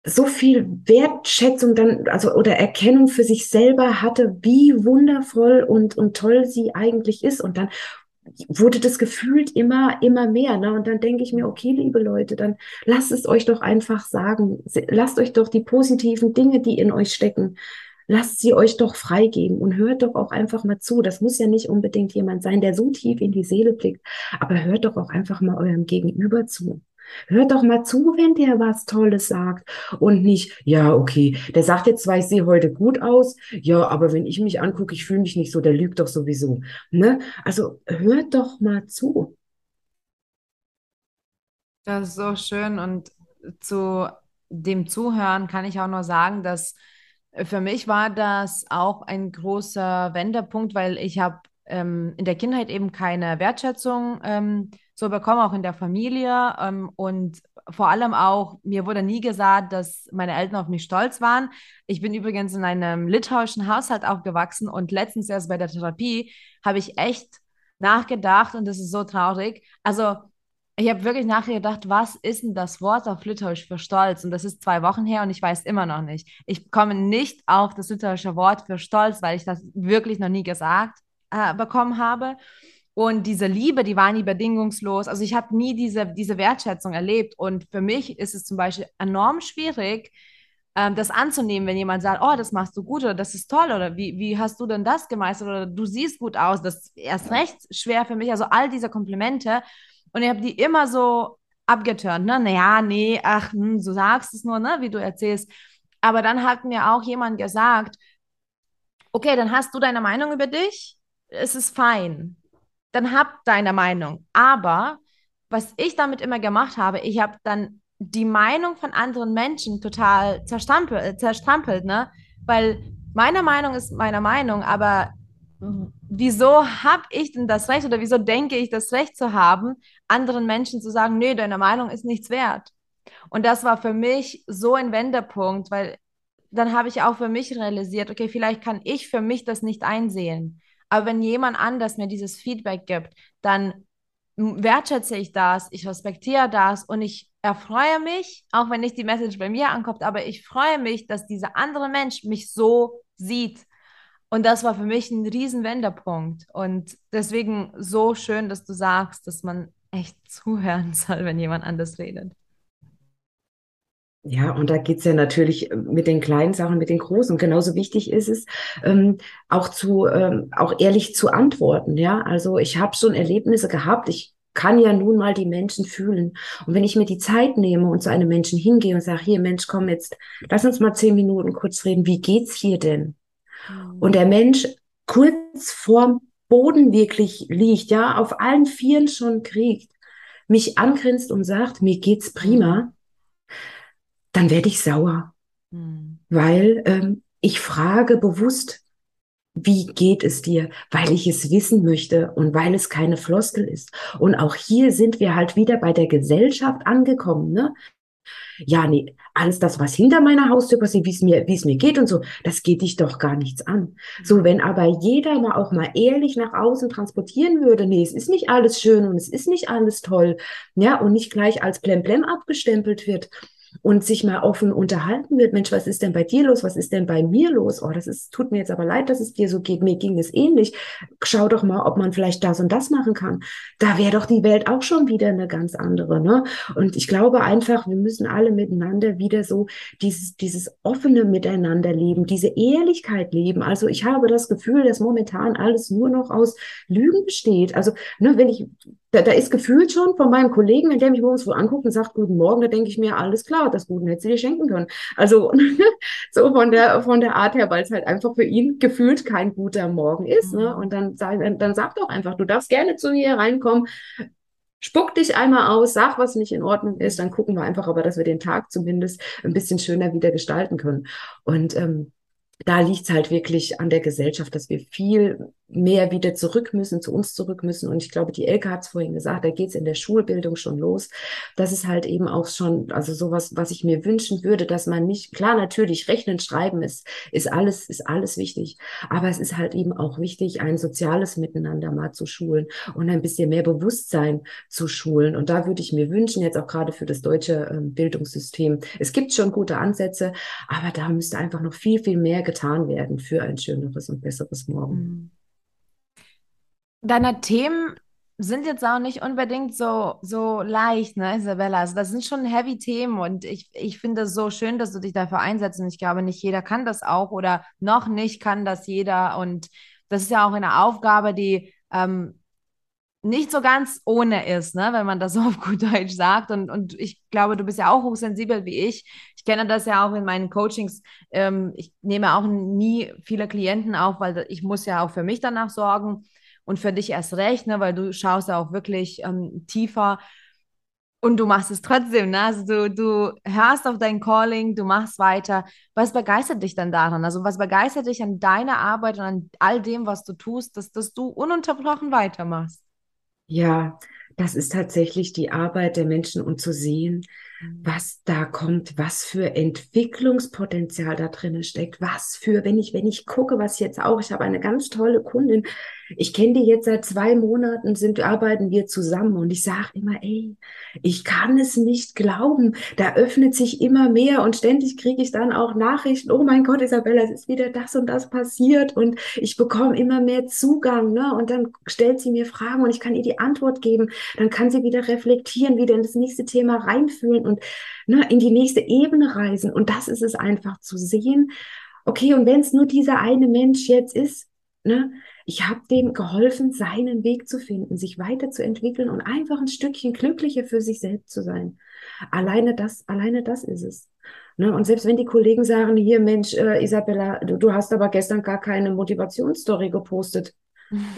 S3: so viel Wertschätzung dann, also oder Erkennung für sich selber hatte, wie wundervoll und, und toll sie eigentlich ist. Und dann wurde das gefühlt immer, immer mehr. Ne? Und dann denke ich mir, okay, liebe Leute, dann lasst es euch doch einfach sagen. Lasst euch doch die positiven Dinge, die in euch stecken, lasst sie euch doch freigeben und hört doch auch einfach mal zu. Das muss ja nicht unbedingt jemand sein, der so tief in die Seele blickt, aber hört doch auch einfach mal eurem Gegenüber zu. Hört doch mal zu, wenn der was Tolles sagt und nicht, ja, okay, der sagt jetzt zwar, ich sehe heute gut aus, ja, aber wenn ich mich angucke, ich fühle mich nicht so, der lügt doch sowieso. Ne? Also hört doch mal zu.
S1: Das ist so schön und zu dem Zuhören kann ich auch nur sagen, dass für mich war das auch ein großer Wendepunkt, weil ich habe ähm, in der Kindheit eben keine Wertschätzung ähm, so bekommen, auch in der Familie. Ähm, und vor allem auch, mir wurde nie gesagt, dass meine Eltern auf mich stolz waren. Ich bin übrigens in einem litauischen Haushalt aufgewachsen und letztens erst bei der Therapie habe ich echt nachgedacht und das ist so traurig. Also ich habe wirklich nachgedacht, was ist denn das Wort auf Litauisch für Stolz? Und das ist zwei Wochen her und ich weiß immer noch nicht. Ich komme nicht auf das litauische Wort für Stolz, weil ich das wirklich noch nie gesagt äh, bekommen habe. Und diese Liebe, die war nie bedingungslos. Also ich habe nie diese, diese Wertschätzung erlebt. Und für mich ist es zum Beispiel enorm schwierig, ähm, das anzunehmen, wenn jemand sagt, oh, das machst du gut oder das ist toll oder wie, wie hast du denn das gemeistert oder du siehst gut aus. Das ist erst recht schwer für mich. Also all diese Komplimente. Und ich habe die immer so abgeturnt. Ne? Naja, nee, ach, hm, du sagst es nur, ne, wie du erzählst. Aber dann hat mir auch jemand gesagt, okay, dann hast du deine Meinung über dich. Es ist fein dann hab deine Meinung. Aber was ich damit immer gemacht habe, ich habe dann die Meinung von anderen Menschen total zerstrampelt, zerstrampelt, ne? Weil meine Meinung ist meine Meinung, aber wieso habe ich denn das Recht oder wieso denke ich das Recht zu haben, anderen Menschen zu sagen, nee, deine Meinung ist nichts wert. Und das war für mich so ein Wendepunkt, weil dann habe ich auch für mich realisiert, okay, vielleicht kann ich für mich das nicht einsehen. Aber wenn jemand anders mir dieses Feedback gibt, dann wertschätze ich das, ich respektiere das und ich erfreue mich, auch wenn nicht die Message bei mir ankommt, aber ich freue mich, dass dieser andere Mensch mich so sieht. Und das war für mich ein riesen Wendepunkt. Und deswegen so schön, dass du sagst, dass man echt zuhören soll, wenn jemand anders redet.
S3: Ja, und da geht's ja natürlich äh, mit den kleinen Sachen, mit den großen. genauso wichtig ist es, ähm, auch zu, ähm, auch ehrlich zu antworten. Ja, also ich habe schon Erlebnisse gehabt. Ich kann ja nun mal die Menschen fühlen. Und wenn ich mir die Zeit nehme und zu einem Menschen hingehe und sage, hier Mensch, komm jetzt, lass uns mal zehn Minuten kurz reden. Wie geht's hier denn? Mhm. Und der Mensch kurz vorm Boden wirklich liegt, ja, auf allen Vieren schon kriegt, mich angrinst und sagt, mir geht's prima. Dann werde ich sauer, mhm. weil ähm, ich frage bewusst, wie geht es dir, weil ich es wissen möchte und weil es keine Floskel ist. Und auch hier sind wir halt wieder bei der Gesellschaft angekommen, ne? Ja, nee, alles das, was hinter meiner Haustür passiert, wie es mir, wie es mir geht und so, das geht dich doch gar nichts an. So, wenn aber jeder mal auch mal ehrlich nach außen transportieren würde, nee, es ist nicht alles schön und es ist nicht alles toll, ja, und nicht gleich als Plemplem abgestempelt wird, und sich mal offen unterhalten wird, Mensch, was ist denn bei dir los? Was ist denn bei mir los? Oh, das ist, tut mir jetzt aber leid, dass es dir so geht. Mir ging es ähnlich. Schau doch mal, ob man vielleicht das und das machen kann. Da wäre doch die Welt auch schon wieder eine ganz andere, ne? Und ich glaube einfach, wir müssen alle miteinander wieder so dieses, dieses offene Miteinander leben, diese Ehrlichkeit leben. Also ich habe das Gefühl, dass momentan alles nur noch aus Lügen besteht. Also, ne, wenn ich da, da ist gefühlt schon von meinem Kollegen, wenn der mich morgens wo anguckt und sagt, guten Morgen, da denke ich mir, alles klar, das Guten hätte sie dir schenken können. Also so von der, von der Art her, weil es halt einfach für ihn gefühlt kein guter Morgen ist. Ne? Mhm. Und dann, dann, dann sag doch einfach, du darfst gerne zu mir reinkommen, spuck dich einmal aus, sag, was nicht in Ordnung ist, dann gucken wir einfach aber, dass wir den Tag zumindest ein bisschen schöner wieder gestalten können. Und ähm, da liegt es halt wirklich an der Gesellschaft, dass wir viel mehr wieder zurück müssen, zu uns zurück müssen. Und ich glaube, die Elke hat es vorhin gesagt, da geht es in der Schulbildung schon los. Das ist halt eben auch schon, also sowas, was ich mir wünschen würde, dass man nicht, klar, natürlich, rechnen, schreiben ist, ist alles, ist alles wichtig. Aber es ist halt eben auch wichtig, ein soziales Miteinander mal zu schulen und ein bisschen mehr Bewusstsein zu schulen. Und da würde ich mir wünschen, jetzt auch gerade für das deutsche äh, Bildungssystem, es gibt schon gute Ansätze, aber da müsste einfach noch viel, viel mehr getan werden für ein schöneres und besseres Morgen. Mhm
S1: deine Themen sind jetzt auch nicht unbedingt so, so leicht, ne, Isabella? Also das sind schon heavy Themen und ich, ich finde es so schön, dass du dich dafür einsetzt und ich glaube, nicht jeder kann das auch oder noch nicht kann das jeder und das ist ja auch eine Aufgabe, die ähm, nicht so ganz ohne ist, ne, wenn man das so auf gut Deutsch sagt. Und, und ich glaube, du bist ja auch hochsensibel wie ich. Ich kenne das ja auch in meinen Coachings. Ähm, ich nehme auch nie viele Klienten auf, weil ich muss ja auch für mich danach sorgen und für dich erst recht, ne, weil du schaust ja auch wirklich ähm, tiefer und du machst es trotzdem, ne? Also du, du hörst auf dein Calling, du machst weiter. Was begeistert dich dann daran? Also was begeistert dich an deiner Arbeit und an all dem, was du tust, dass, dass du ununterbrochen weitermachst?
S3: Ja, das ist tatsächlich die Arbeit der Menschen und zu sehen, mhm. was da kommt, was für Entwicklungspotenzial da drin steckt, was für, wenn ich, wenn ich gucke, was jetzt auch, ich habe eine ganz tolle Kundin, ich kenne die jetzt seit zwei Monaten, sind, arbeiten wir zusammen und ich sage immer, ey, ich kann es nicht glauben. Da öffnet sich immer mehr und ständig kriege ich dann auch Nachrichten, oh mein Gott, Isabella, es ist wieder das und das passiert und ich bekomme immer mehr Zugang, ne? Und dann stellt sie mir Fragen und ich kann ihr die Antwort geben. Dann kann sie wieder reflektieren, wieder in das nächste Thema reinfühlen und ne, in die nächste Ebene reisen. Und das ist es einfach zu sehen. Okay, und wenn es nur dieser eine Mensch jetzt ist, ne, ich habe dem geholfen, seinen Weg zu finden, sich weiterzuentwickeln und einfach ein Stückchen glücklicher für sich selbst zu sein. Alleine das, alleine das ist es. Ne? Und selbst wenn die Kollegen sagen, hier Mensch, äh, Isabella, du, du hast aber gestern gar keine Motivationsstory gepostet.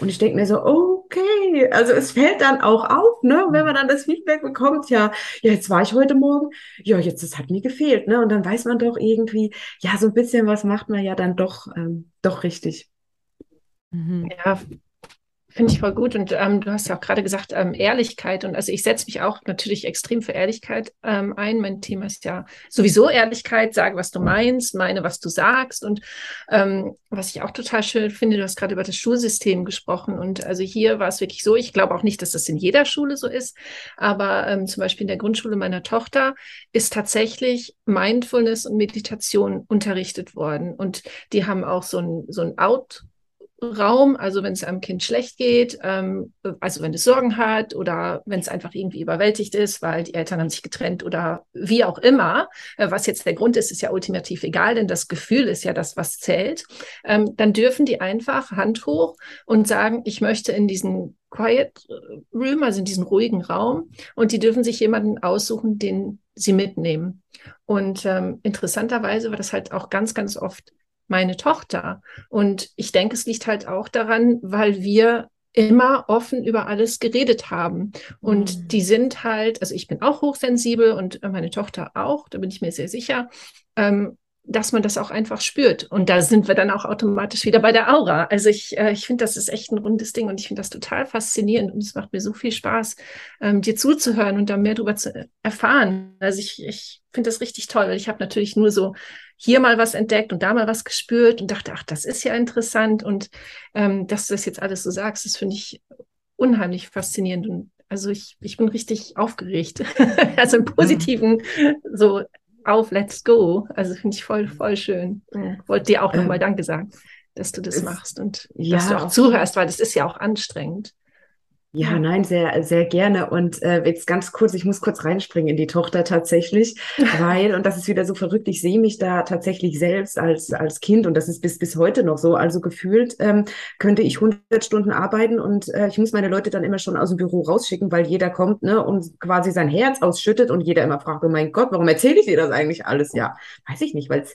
S3: Und ich denke mir so, okay, also es fällt dann auch auf, ne, wenn man dann das Feedback bekommt, ja, ja, jetzt war ich heute Morgen, ja, jetzt, das hat mir gefehlt, ne, und dann weiß man doch irgendwie, ja, so ein bisschen was macht man ja dann doch, ähm, doch richtig.
S2: Mhm. Ja, Finde ich voll gut. Und ähm, du hast ja auch gerade gesagt, ähm, Ehrlichkeit. Und also ich setze mich auch natürlich extrem für Ehrlichkeit ähm, ein. Mein Thema ist ja sowieso Ehrlichkeit. Sage, was du meinst, meine, was du sagst. Und ähm, was ich auch total schön finde, du hast gerade über das Schulsystem gesprochen. Und also hier war es wirklich so, ich glaube auch nicht, dass das in jeder Schule so ist, aber ähm, zum Beispiel in der Grundschule meiner Tochter ist tatsächlich Mindfulness und Meditation unterrichtet worden. Und die haben auch so ein, so ein Out- Raum, also wenn es einem Kind schlecht geht, ähm, also wenn es Sorgen hat oder wenn es einfach irgendwie überwältigt ist, weil die Eltern haben sich getrennt oder wie auch immer, äh, was jetzt der Grund ist, ist ja ultimativ egal, denn das Gefühl ist ja das, was zählt, ähm, dann dürfen die einfach Hand hoch und sagen, ich möchte in diesen Quiet Room, also in diesen ruhigen Raum, und die dürfen sich jemanden aussuchen, den sie mitnehmen. Und ähm, interessanterweise war das halt auch ganz, ganz oft meine Tochter. Und ich denke, es liegt halt auch daran, weil wir immer offen über alles geredet haben. Und mhm. die sind halt, also ich bin auch hochsensibel und meine Tochter auch, da bin ich mir sehr sicher. Ähm, dass man das auch einfach spürt. Und da sind wir dann auch automatisch wieder bei der Aura. Also ich, äh, ich finde, das ist echt ein rundes Ding und ich finde das total faszinierend und es macht mir so viel Spaß, ähm, dir zuzuhören und da mehr darüber zu erfahren. Also ich, ich finde das richtig toll, weil ich habe natürlich nur so hier mal was entdeckt und da mal was gespürt und dachte, ach, das ist ja interessant und ähm, dass du das jetzt alles so sagst, das finde ich unheimlich faszinierend und also ich, ich bin richtig aufgeregt. also im mhm. Positiven, so auf Let's Go. Also finde ich voll, voll schön. Wollte dir auch nochmal ähm, Danke sagen, dass du das machst und ja, dass du auch zuhörst, weil das ist ja auch anstrengend.
S3: Ja, nein, sehr, sehr gerne. Und äh, jetzt ganz kurz, ich muss kurz reinspringen in die Tochter tatsächlich, weil, und das ist wieder so verrückt, ich sehe mich da tatsächlich selbst als, als Kind und das ist bis, bis heute noch so. Also gefühlt ähm, könnte ich 100 Stunden arbeiten und äh, ich muss meine Leute dann immer schon aus dem Büro rausschicken, weil jeder kommt ne, und quasi sein Herz ausschüttet und jeder immer fragt, oh mein Gott, warum erzähle ich dir das eigentlich alles? Ja, weiß ich nicht, weil es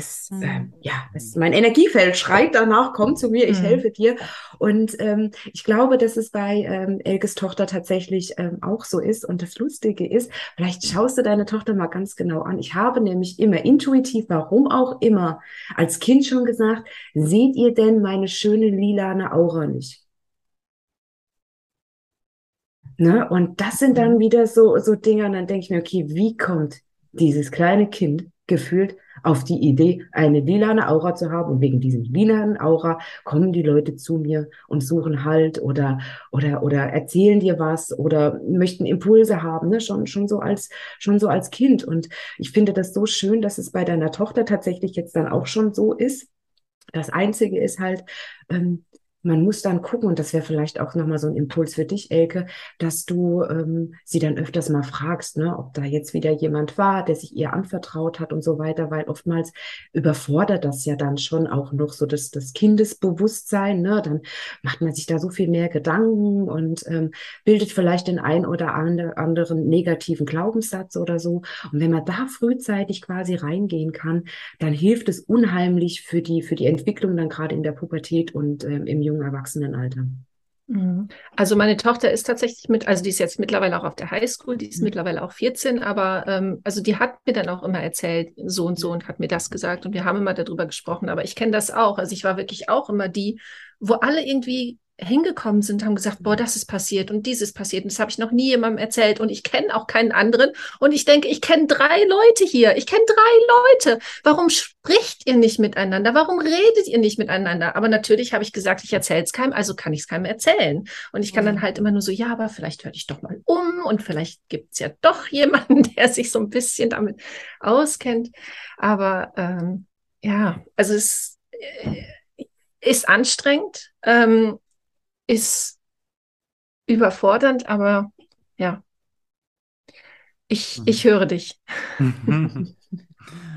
S3: es, mhm. äh, ja, es, mein Energiefeld schreit danach, komm zu mir, ich mhm. helfe dir. Und ähm, ich glaube, dass es bei ähm, Elkes Tochter tatsächlich ähm, auch so ist. Und das Lustige ist, vielleicht schaust du deine Tochter mal ganz genau an. Ich habe nämlich immer intuitiv, warum auch immer, als Kind schon gesagt, seht ihr denn meine schöne lilane Aura nicht? Ne? Und das sind dann mhm. wieder so, so Dinge, und dann denke ich mir, okay, wie kommt dieses kleine Kind gefühlt auf die Idee, eine lilane Aura zu haben. Und wegen diesem lilanen Aura kommen die Leute zu mir und suchen Halt oder, oder, oder erzählen dir was oder möchten Impulse haben, ne? schon, schon so als, schon so als Kind. Und ich finde das so schön, dass es bei deiner Tochter tatsächlich jetzt dann auch schon so ist. Das Einzige ist halt, ähm, man muss dann gucken, und das wäre vielleicht auch nochmal so ein Impuls für dich, Elke, dass du ähm, sie dann öfters mal fragst, ne, ob da jetzt wieder jemand war, der sich ihr anvertraut hat und so weiter, weil oftmals überfordert das ja dann schon auch noch so das, das Kindesbewusstsein, ne? Dann macht man sich da so viel mehr Gedanken und ähm, bildet vielleicht den ein oder anderen negativen Glaubenssatz oder so. Und wenn man da frühzeitig quasi reingehen kann, dann hilft es unheimlich für die, für die Entwicklung dann gerade in der Pubertät und ähm, im jungen Erwachsenenalter.
S2: Mhm. Also meine Tochter ist tatsächlich mit, also die ist jetzt mittlerweile auch auf der Highschool, die ist mhm. mittlerweile auch 14, aber ähm, also die hat mir dann auch immer erzählt, so und so und hat mir das gesagt und wir haben immer darüber gesprochen, aber ich kenne das auch. Also ich war wirklich auch immer die, wo alle irgendwie hingekommen sind, haben gesagt, boah, das ist passiert und dieses passiert. Und das habe ich noch nie jemandem erzählt. Und ich kenne auch keinen anderen. Und ich denke, ich kenne drei Leute hier. Ich kenne drei Leute. Warum spricht ihr nicht miteinander? Warum redet ihr nicht miteinander? Aber natürlich habe ich gesagt, ich erzähle es keinem, also kann ich es keinem erzählen. Und ich kann dann mhm. halt immer nur so, ja, aber vielleicht hör dich doch mal um und vielleicht gibt es ja doch jemanden, der sich so ein bisschen damit auskennt. Aber ähm, ja, also es äh, ist anstrengend. Ähm, ist überfordernd, aber ja, ich, mhm. ich höre dich.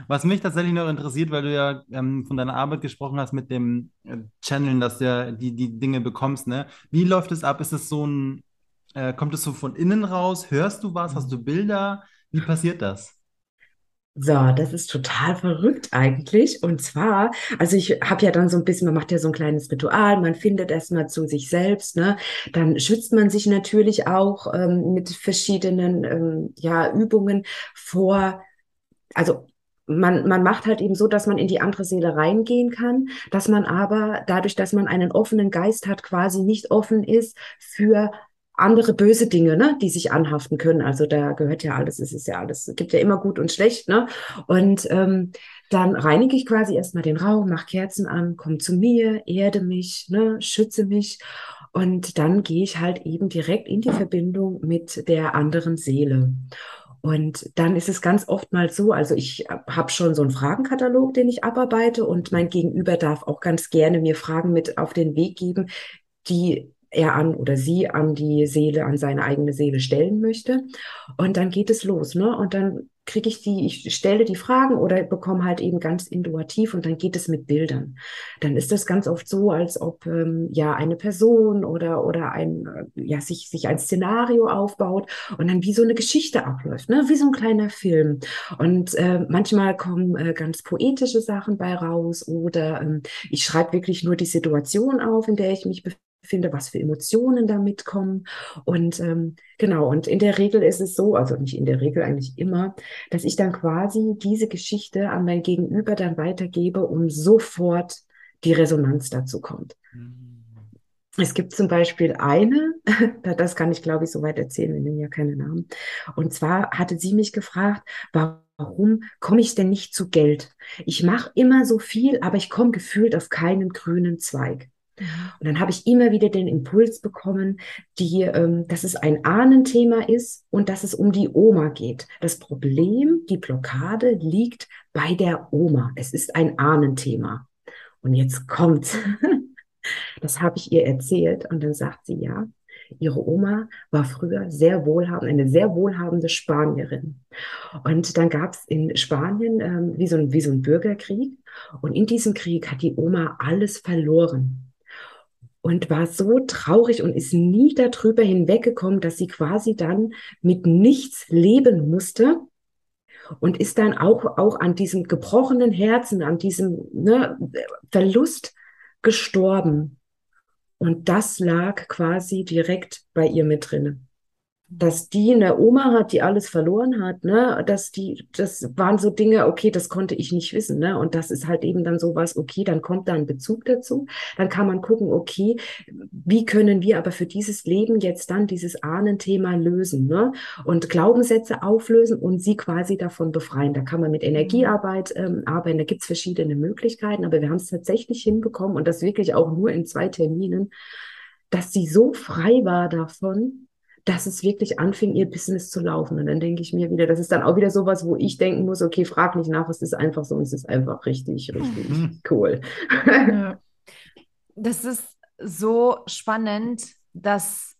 S4: Was mich tatsächlich noch interessiert, weil du ja ähm, von deiner Arbeit gesprochen hast mit dem äh, Channeln, dass du ja die, die Dinge bekommst, ne? Wie läuft es ab? Ist es so ein, äh, kommt es so von innen raus? Hörst du was? Hast du Bilder? Wie passiert das?
S3: So, das ist total verrückt eigentlich. Und zwar, also ich habe ja dann so ein bisschen, man macht ja so ein kleines Ritual, man findet erstmal zu sich selbst, ne? Dann schützt man sich natürlich auch ähm, mit verschiedenen ähm, ja, Übungen vor, also man, man macht halt eben so, dass man in die andere Seele reingehen kann, dass man aber dadurch, dass man einen offenen Geist hat, quasi nicht offen ist für andere böse Dinge, ne, die sich anhaften können. Also da gehört ja alles, es ist ja alles, es gibt ja immer gut und schlecht, ne? Und ähm, dann reinige ich quasi erstmal den Raum, mache Kerzen an, komme zu mir, erde mich, ne, schütze mich. Und dann gehe ich halt eben direkt in die Verbindung mit der anderen Seele. Und dann ist es ganz oft mal so, also ich habe schon so einen Fragenkatalog, den ich abarbeite und mein Gegenüber darf auch ganz gerne mir Fragen mit auf den Weg geben, die er an oder sie an die Seele, an seine eigene Seele stellen möchte. Und dann geht es los, ne? Und dann kriege ich die, ich stelle die Fragen oder bekomme halt eben ganz intuitiv und dann geht es mit Bildern. Dann ist das ganz oft so, als ob ähm, ja eine Person oder oder ein äh, ja sich sich ein Szenario aufbaut und dann wie so eine Geschichte abläuft, ne, wie so ein kleiner Film. Und äh, manchmal kommen äh, ganz poetische Sachen bei raus oder ähm, ich schreibe wirklich nur die Situation auf, in der ich mich befinde finde, was für Emotionen da mitkommen. Und ähm, genau, und in der Regel ist es so, also nicht in der Regel eigentlich immer, dass ich dann quasi diese Geschichte an mein Gegenüber dann weitergebe und sofort die Resonanz dazu kommt. Mhm. Es gibt zum Beispiel eine, das kann ich glaube ich soweit erzählen, wir nennen ja keine Namen. Und zwar hatte sie mich gefragt, warum komme ich denn nicht zu Geld? Ich mache immer so viel, aber ich komme gefühlt auf keinen grünen Zweig. Und dann habe ich immer wieder den Impuls bekommen, die, ähm, dass es ein Ahnenthema ist und dass es um die Oma geht. Das Problem, die Blockade liegt bei der Oma. Es ist ein Ahnenthema. Und jetzt kommt's. Das habe ich ihr erzählt und dann sagt sie ja, ihre Oma war früher sehr wohlhabend, eine sehr wohlhabende Spanierin. Und dann gab es in Spanien ähm, wie, so ein, wie so ein Bürgerkrieg. Und in diesem Krieg hat die Oma alles verloren und war so traurig und ist nie darüber hinweggekommen, dass sie quasi dann mit nichts leben musste und ist dann auch, auch an diesem gebrochenen Herzen, an diesem ne, Verlust gestorben. Und das lag quasi direkt bei ihr mit drinnen dass die eine Oma hat, die alles verloren hat, ne, dass die, das waren so Dinge, okay, das konnte ich nicht wissen, ne, und das ist halt eben dann sowas, okay, dann kommt da ein Bezug dazu, dann kann man gucken, okay, wie können wir aber für dieses Leben jetzt dann dieses Ahnenthema lösen, ne, und Glaubenssätze auflösen und sie quasi davon befreien. Da kann man mit Energiearbeit ähm, arbeiten, da gibt's verschiedene Möglichkeiten, aber wir haben es tatsächlich hinbekommen und das wirklich auch nur in zwei Terminen, dass sie so frei war davon, dass es wirklich anfing, ihr Business zu laufen. Und dann denke ich mir wieder, das ist dann auch wieder sowas, wo ich denken muss, okay, frag nicht nach, es ist einfach so und es ist einfach richtig, richtig mhm. cool.
S1: Das ist so spannend, dass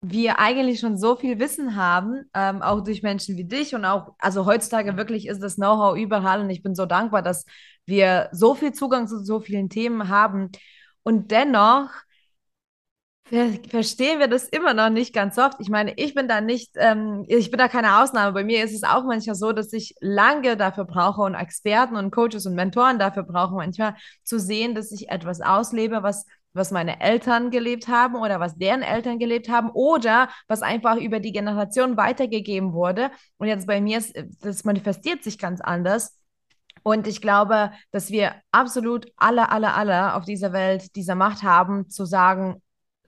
S1: wir eigentlich schon so viel Wissen haben, ähm, auch durch Menschen wie dich und auch, also heutzutage wirklich ist das Know-how überall und ich bin so dankbar, dass wir so viel Zugang zu so vielen Themen haben und dennoch verstehen wir das immer noch nicht ganz oft. Ich meine, ich bin da nicht, ähm, ich bin da keine Ausnahme. Bei mir ist es auch manchmal so, dass ich lange dafür brauche und Experten und Coaches und Mentoren dafür brauche, manchmal zu sehen, dass ich etwas auslebe, was was meine Eltern gelebt haben oder was deren Eltern gelebt haben oder was einfach über die Generation weitergegeben wurde. Und jetzt bei mir ist, das manifestiert sich ganz anders. Und ich glaube, dass wir absolut alle, alle, alle auf dieser Welt diese Macht haben, zu sagen,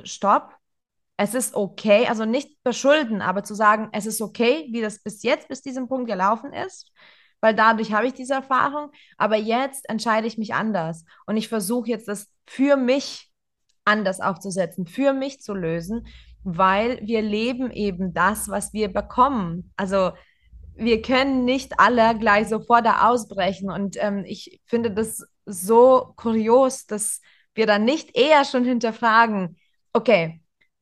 S1: stopp, es ist okay, also nicht beschulden, aber zu sagen, es ist okay, wie das bis jetzt, bis diesem Punkt gelaufen ist, weil dadurch habe ich diese Erfahrung, aber jetzt entscheide ich mich anders. Und ich versuche jetzt das für mich anders aufzusetzen, für mich zu lösen, weil wir leben eben das, was wir bekommen. Also wir können nicht alle gleich sofort da ausbrechen. Und ähm, ich finde das so kurios, dass wir dann nicht eher schon hinterfragen, okay,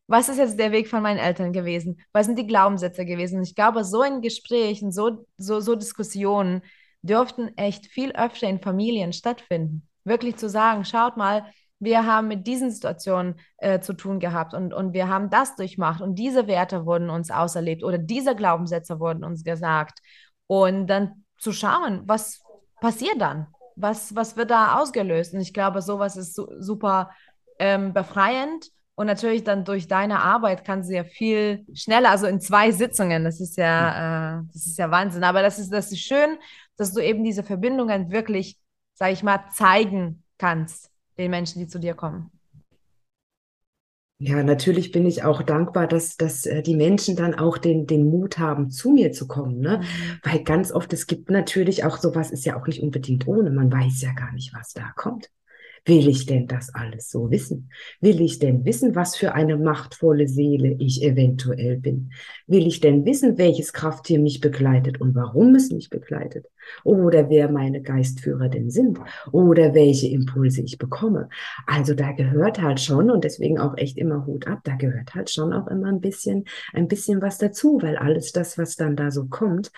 S1: was ist jetzt der Weg von meinen Eltern gewesen? Was sind die Glaubenssätze gewesen? Ich glaube, so ein Gespräch so, so, so Diskussionen dürften echt viel öfter in Familien stattfinden. Wirklich zu sagen, schaut mal, wir haben mit diesen Situationen äh, zu tun gehabt und, und wir haben das durchmacht und diese Werte wurden uns auserlebt oder diese Glaubenssätze wurden uns gesagt. Und dann zu schauen, was passiert dann? Was, was wird da ausgelöst? Und ich glaube, sowas ist su super ähm, befreiend Und natürlich dann durch deine Arbeit kannst du ja viel schneller, also in zwei Sitzungen, das ist ja, äh, das ist ja Wahnsinn. Aber das ist, das ist schön, dass du eben diese Verbindungen wirklich, sag ich mal, zeigen kannst den Menschen, die zu dir kommen.
S3: Ja, natürlich bin ich auch dankbar, dass, dass äh, die Menschen dann auch den, den Mut haben, zu mir zu kommen. Ne? Mhm. Weil ganz oft, es gibt natürlich auch sowas, ist ja auch nicht unbedingt ohne. Man weiß ja gar nicht, was da kommt. Will ich denn das alles so wissen? Will ich denn wissen, was für eine machtvolle Seele ich eventuell bin? Will ich denn wissen, welches Krafttier mich begleitet und warum es mich begleitet? Oder wer meine Geistführer denn sind? Oder welche Impulse ich bekomme? Also da gehört halt schon und deswegen auch echt immer Hut ab. Da gehört halt schon auch immer ein bisschen, ein bisschen was dazu, weil alles das, was dann da so kommt,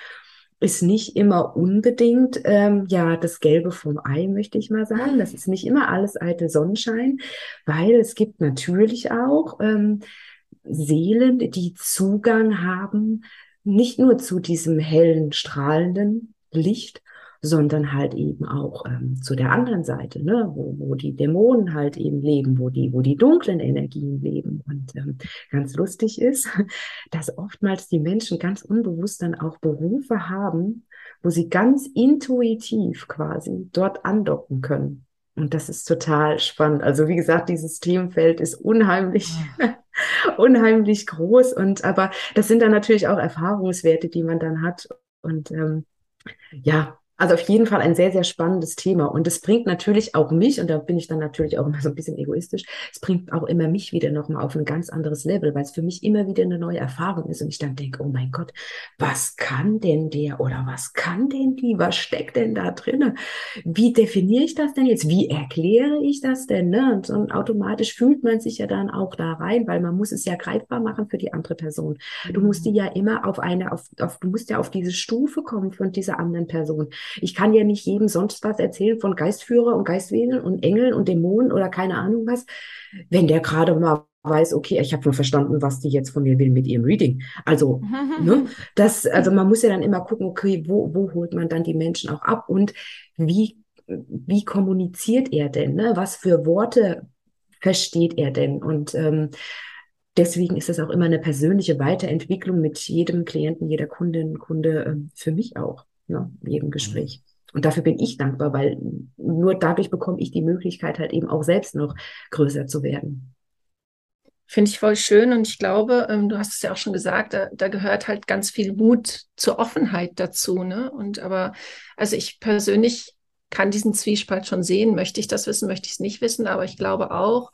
S3: ist nicht immer unbedingt ähm, ja das Gelbe vom Ei, möchte ich mal sagen. Das ist nicht immer alles eitel Sonnenschein, weil es gibt natürlich auch ähm, Seelen, die Zugang haben, nicht nur zu diesem hellen, strahlenden Licht, sondern halt eben auch ähm, zu der anderen Seite, ne, wo, wo die Dämonen halt eben leben, wo die, wo die dunklen Energien leben. Und ähm, ganz lustig ist, dass oftmals die Menschen ganz unbewusst dann auch Berufe haben, wo sie ganz intuitiv quasi dort andocken können. Und das ist total spannend. Also wie gesagt, dieses Themenfeld ist unheimlich, unheimlich groß. Und aber das sind dann natürlich auch Erfahrungswerte, die man dann hat. Und ähm, ja, also auf jeden Fall ein sehr, sehr spannendes Thema. Und es bringt natürlich auch mich, und da bin ich dann natürlich auch immer so ein bisschen egoistisch, es bringt auch immer mich wieder nochmal auf ein ganz anderes Level, weil es für mich immer wieder eine neue Erfahrung ist. Und ich dann denke, oh mein Gott, was kann denn der oder was kann denn die? Was steckt denn da drinne? Wie definiere ich das denn jetzt? Wie erkläre ich das denn? Ne? Und, und automatisch fühlt man sich ja dann auch da rein, weil man muss es ja greifbar machen für die andere Person. Du musst die mhm. ja immer auf eine, auf, auf, du musst ja auf diese Stufe kommen von dieser anderen Person. Ich kann ja nicht jedem sonst was erzählen von Geistführer und Geistwesen und Engeln und Dämonen oder keine Ahnung was, wenn der gerade mal weiß, okay, ich habe nur verstanden, was die jetzt von mir will mit ihrem Reading. Also, ne, das, also man muss ja dann immer gucken, okay, wo, wo holt man dann die Menschen auch ab und wie, wie kommuniziert er denn? Ne? Was für Worte versteht er denn? Und ähm, deswegen ist es auch immer eine persönliche Weiterentwicklung mit jedem Klienten, jeder Kundin, Kunde, ähm, für mich auch ne, in jedem Gespräch. Und dafür bin ich dankbar, weil nur dadurch bekomme ich die Möglichkeit, halt eben auch selbst noch größer zu werden.
S2: Finde ich voll schön und ich glaube, ähm, du hast es ja auch schon gesagt, da, da, gehört halt ganz viel Mut zur Offenheit dazu. Ne? Und aber, also ich persönlich kann diesen Zwiespalt schon sehen. Möchte ich das wissen, möchte ich es nicht wissen, aber ich glaube auch,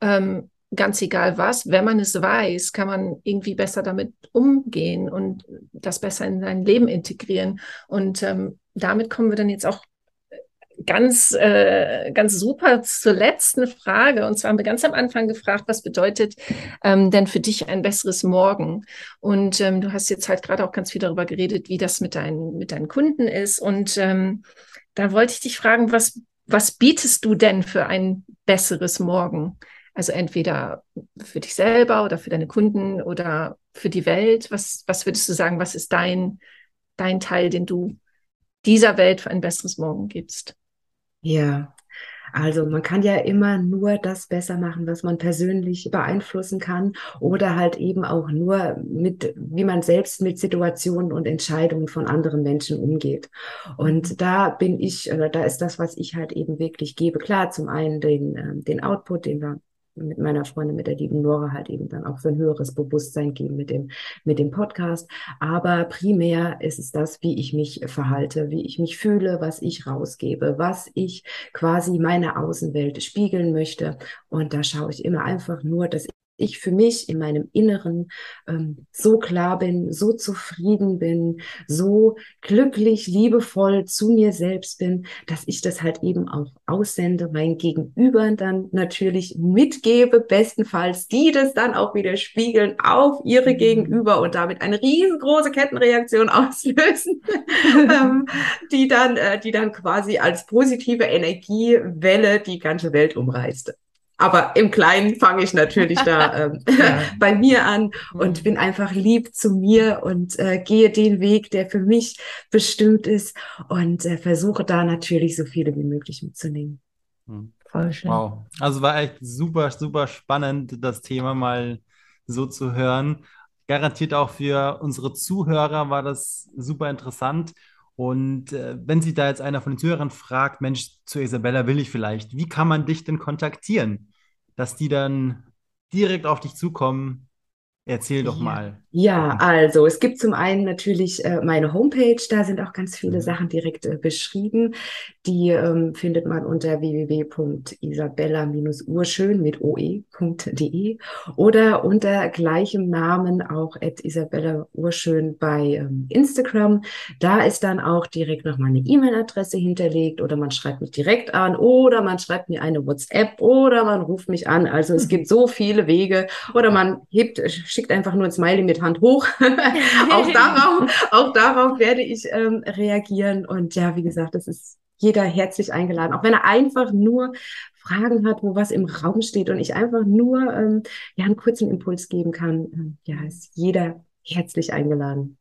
S2: ähm, ganz egal was, wenn man es weiß, kann man irgendwie besser damit umgehen und das besser in sein Leben integrieren. Und ähm, damit kommen wir dann jetzt auch ganz, äh, ganz super zur letzten Frage. Und zwar haben wir ganz am Anfang gefragt, was bedeutet ähm, denn für dich ein besseres Morgen? Und ähm, du hast jetzt halt gerade auch ganz viel darüber geredet, wie das mit deinen, mit deinen Kunden ist. Und ähm, da wollte ich dich fragen, was, was bietest du denn für ein besseres Morgen? Also entweder für dich selber oder für deine Kunden oder für die Welt. Was, was würdest du sagen, was ist dein, dein Teil, den du dieser Welt für ein besseres Morgen gibst?
S3: Ja, also man kann ja immer nur das besser machen, was man persönlich beeinflussen kann oder halt eben auch nur mit, wie man selbst mit Situationen und Entscheidungen von anderen Menschen umgeht. Und da bin ich, da ist das, was ich halt eben wirklich gebe. Klar, zum einen den, ähm, den Output, den wir mit meiner Freundin, mit der lieben Nora halt eben dann auch für ein höheres Bewusstsein geben mit dem, mit dem Podcast. Aber primär ist es das, wie ich mich verhalte, wie ich mich fühle, was ich rausgebe, was ich quasi meine Außenwelt spiegeln möchte. Und da schaue ich immer einfach nur, dass ich für mich in meinem Inneren ähm, so klar bin, so zufrieden bin, so glücklich, liebevoll zu mir selbst bin, dass ich das halt eben auch aussende, mein Gegenüber dann natürlich mitgebe, bestenfalls die das dann auch wieder spiegeln auf ihre mhm. Gegenüber und damit eine riesengroße Kettenreaktion auslösen, ähm, die dann, äh, die dann quasi als positive Energiewelle die ganze Welt umreißt. Aber im Kleinen fange ich natürlich da ähm, ja. bei mir an und mhm. bin einfach lieb zu mir und äh, gehe den Weg, der für mich bestimmt ist und äh, versuche da natürlich so viele wie möglich mitzunehmen.
S2: Mhm. Voll schön.
S4: Wow. Also war echt super, super spannend, das Thema mal so zu hören. Garantiert auch für unsere Zuhörer war das super interessant. Und äh, wenn sich da jetzt einer von den Zuhörern fragt, Mensch, zu Isabella will ich vielleicht, wie kann man dich denn kontaktieren, dass die dann direkt auf dich zukommen Erzähl doch
S3: Ja.
S4: mal.
S3: Ja, also es gibt zum einen natürlich äh, meine Homepage, da sind auch ganz viele
S4: Mhm.
S3: Sachen direkt äh, beschrieben. Die ähm, findet man unter www.isabella-urschön mit oe.de oder unter gleichem Namen auch at Isabella Urschön bei ähm, Instagram. Da ist dann auch direkt noch meine E-Mail-Adresse hinterlegt oder man schreibt mich direkt an oder man schreibt mir eine WhatsApp oder man ruft mich an. Also es gibt so viele Wege oder man hebt, schickt einfach nur ein Smiley mit Hand hoch. auch darauf, auch darauf werde ich ähm, reagieren. Und ja, wie gesagt, das ist jeder herzlich eingeladen. Auch wenn er einfach nur Fragen hat, wo was im Raum steht und ich einfach nur ähm, ja einen kurzen Impuls geben kann, ähm, ja, ist jeder herzlich eingeladen.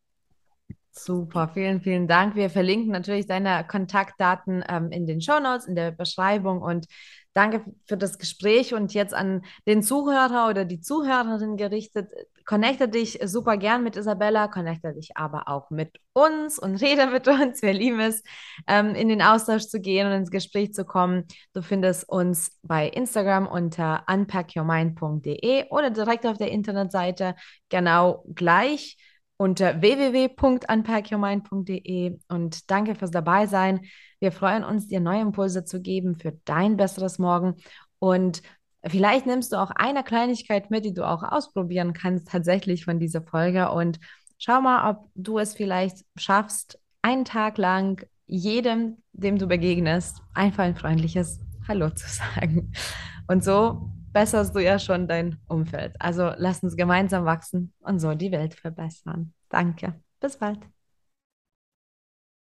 S1: Super, vielen, vielen Dank. Wir verlinken natürlich deine Kontaktdaten ähm, in den Shownotes, in der Beschreibung und danke für das Gespräch und jetzt an den Zuhörer oder die Zuhörerin gerichtet. Connecte dich super gern mit Isabella, connecte dich aber auch mit uns und rede mit uns. Wir lieben es, ähm, in den Austausch zu gehen und ins Gespräch zu kommen. Du findest uns bei Instagram unter unpackyourmind.de oder direkt auf der Internetseite genau gleich unter www.unpackyourmind.de und danke fürs Dabeisein. Wir freuen uns, dir neue Impulse zu geben für dein besseres Morgen und vielleicht nimmst du auch eine Kleinigkeit mit, die du auch ausprobieren kannst tatsächlich von dieser Folge und schau mal, ob du es vielleicht schaffst, einen Tag lang jedem, dem du begegnest, einfach ein freundliches Hallo zu sagen. Und so besserst du ja schon dein Umfeld. Also lass uns gemeinsam wachsen und so die Welt verbessern. Danke. Bis bald.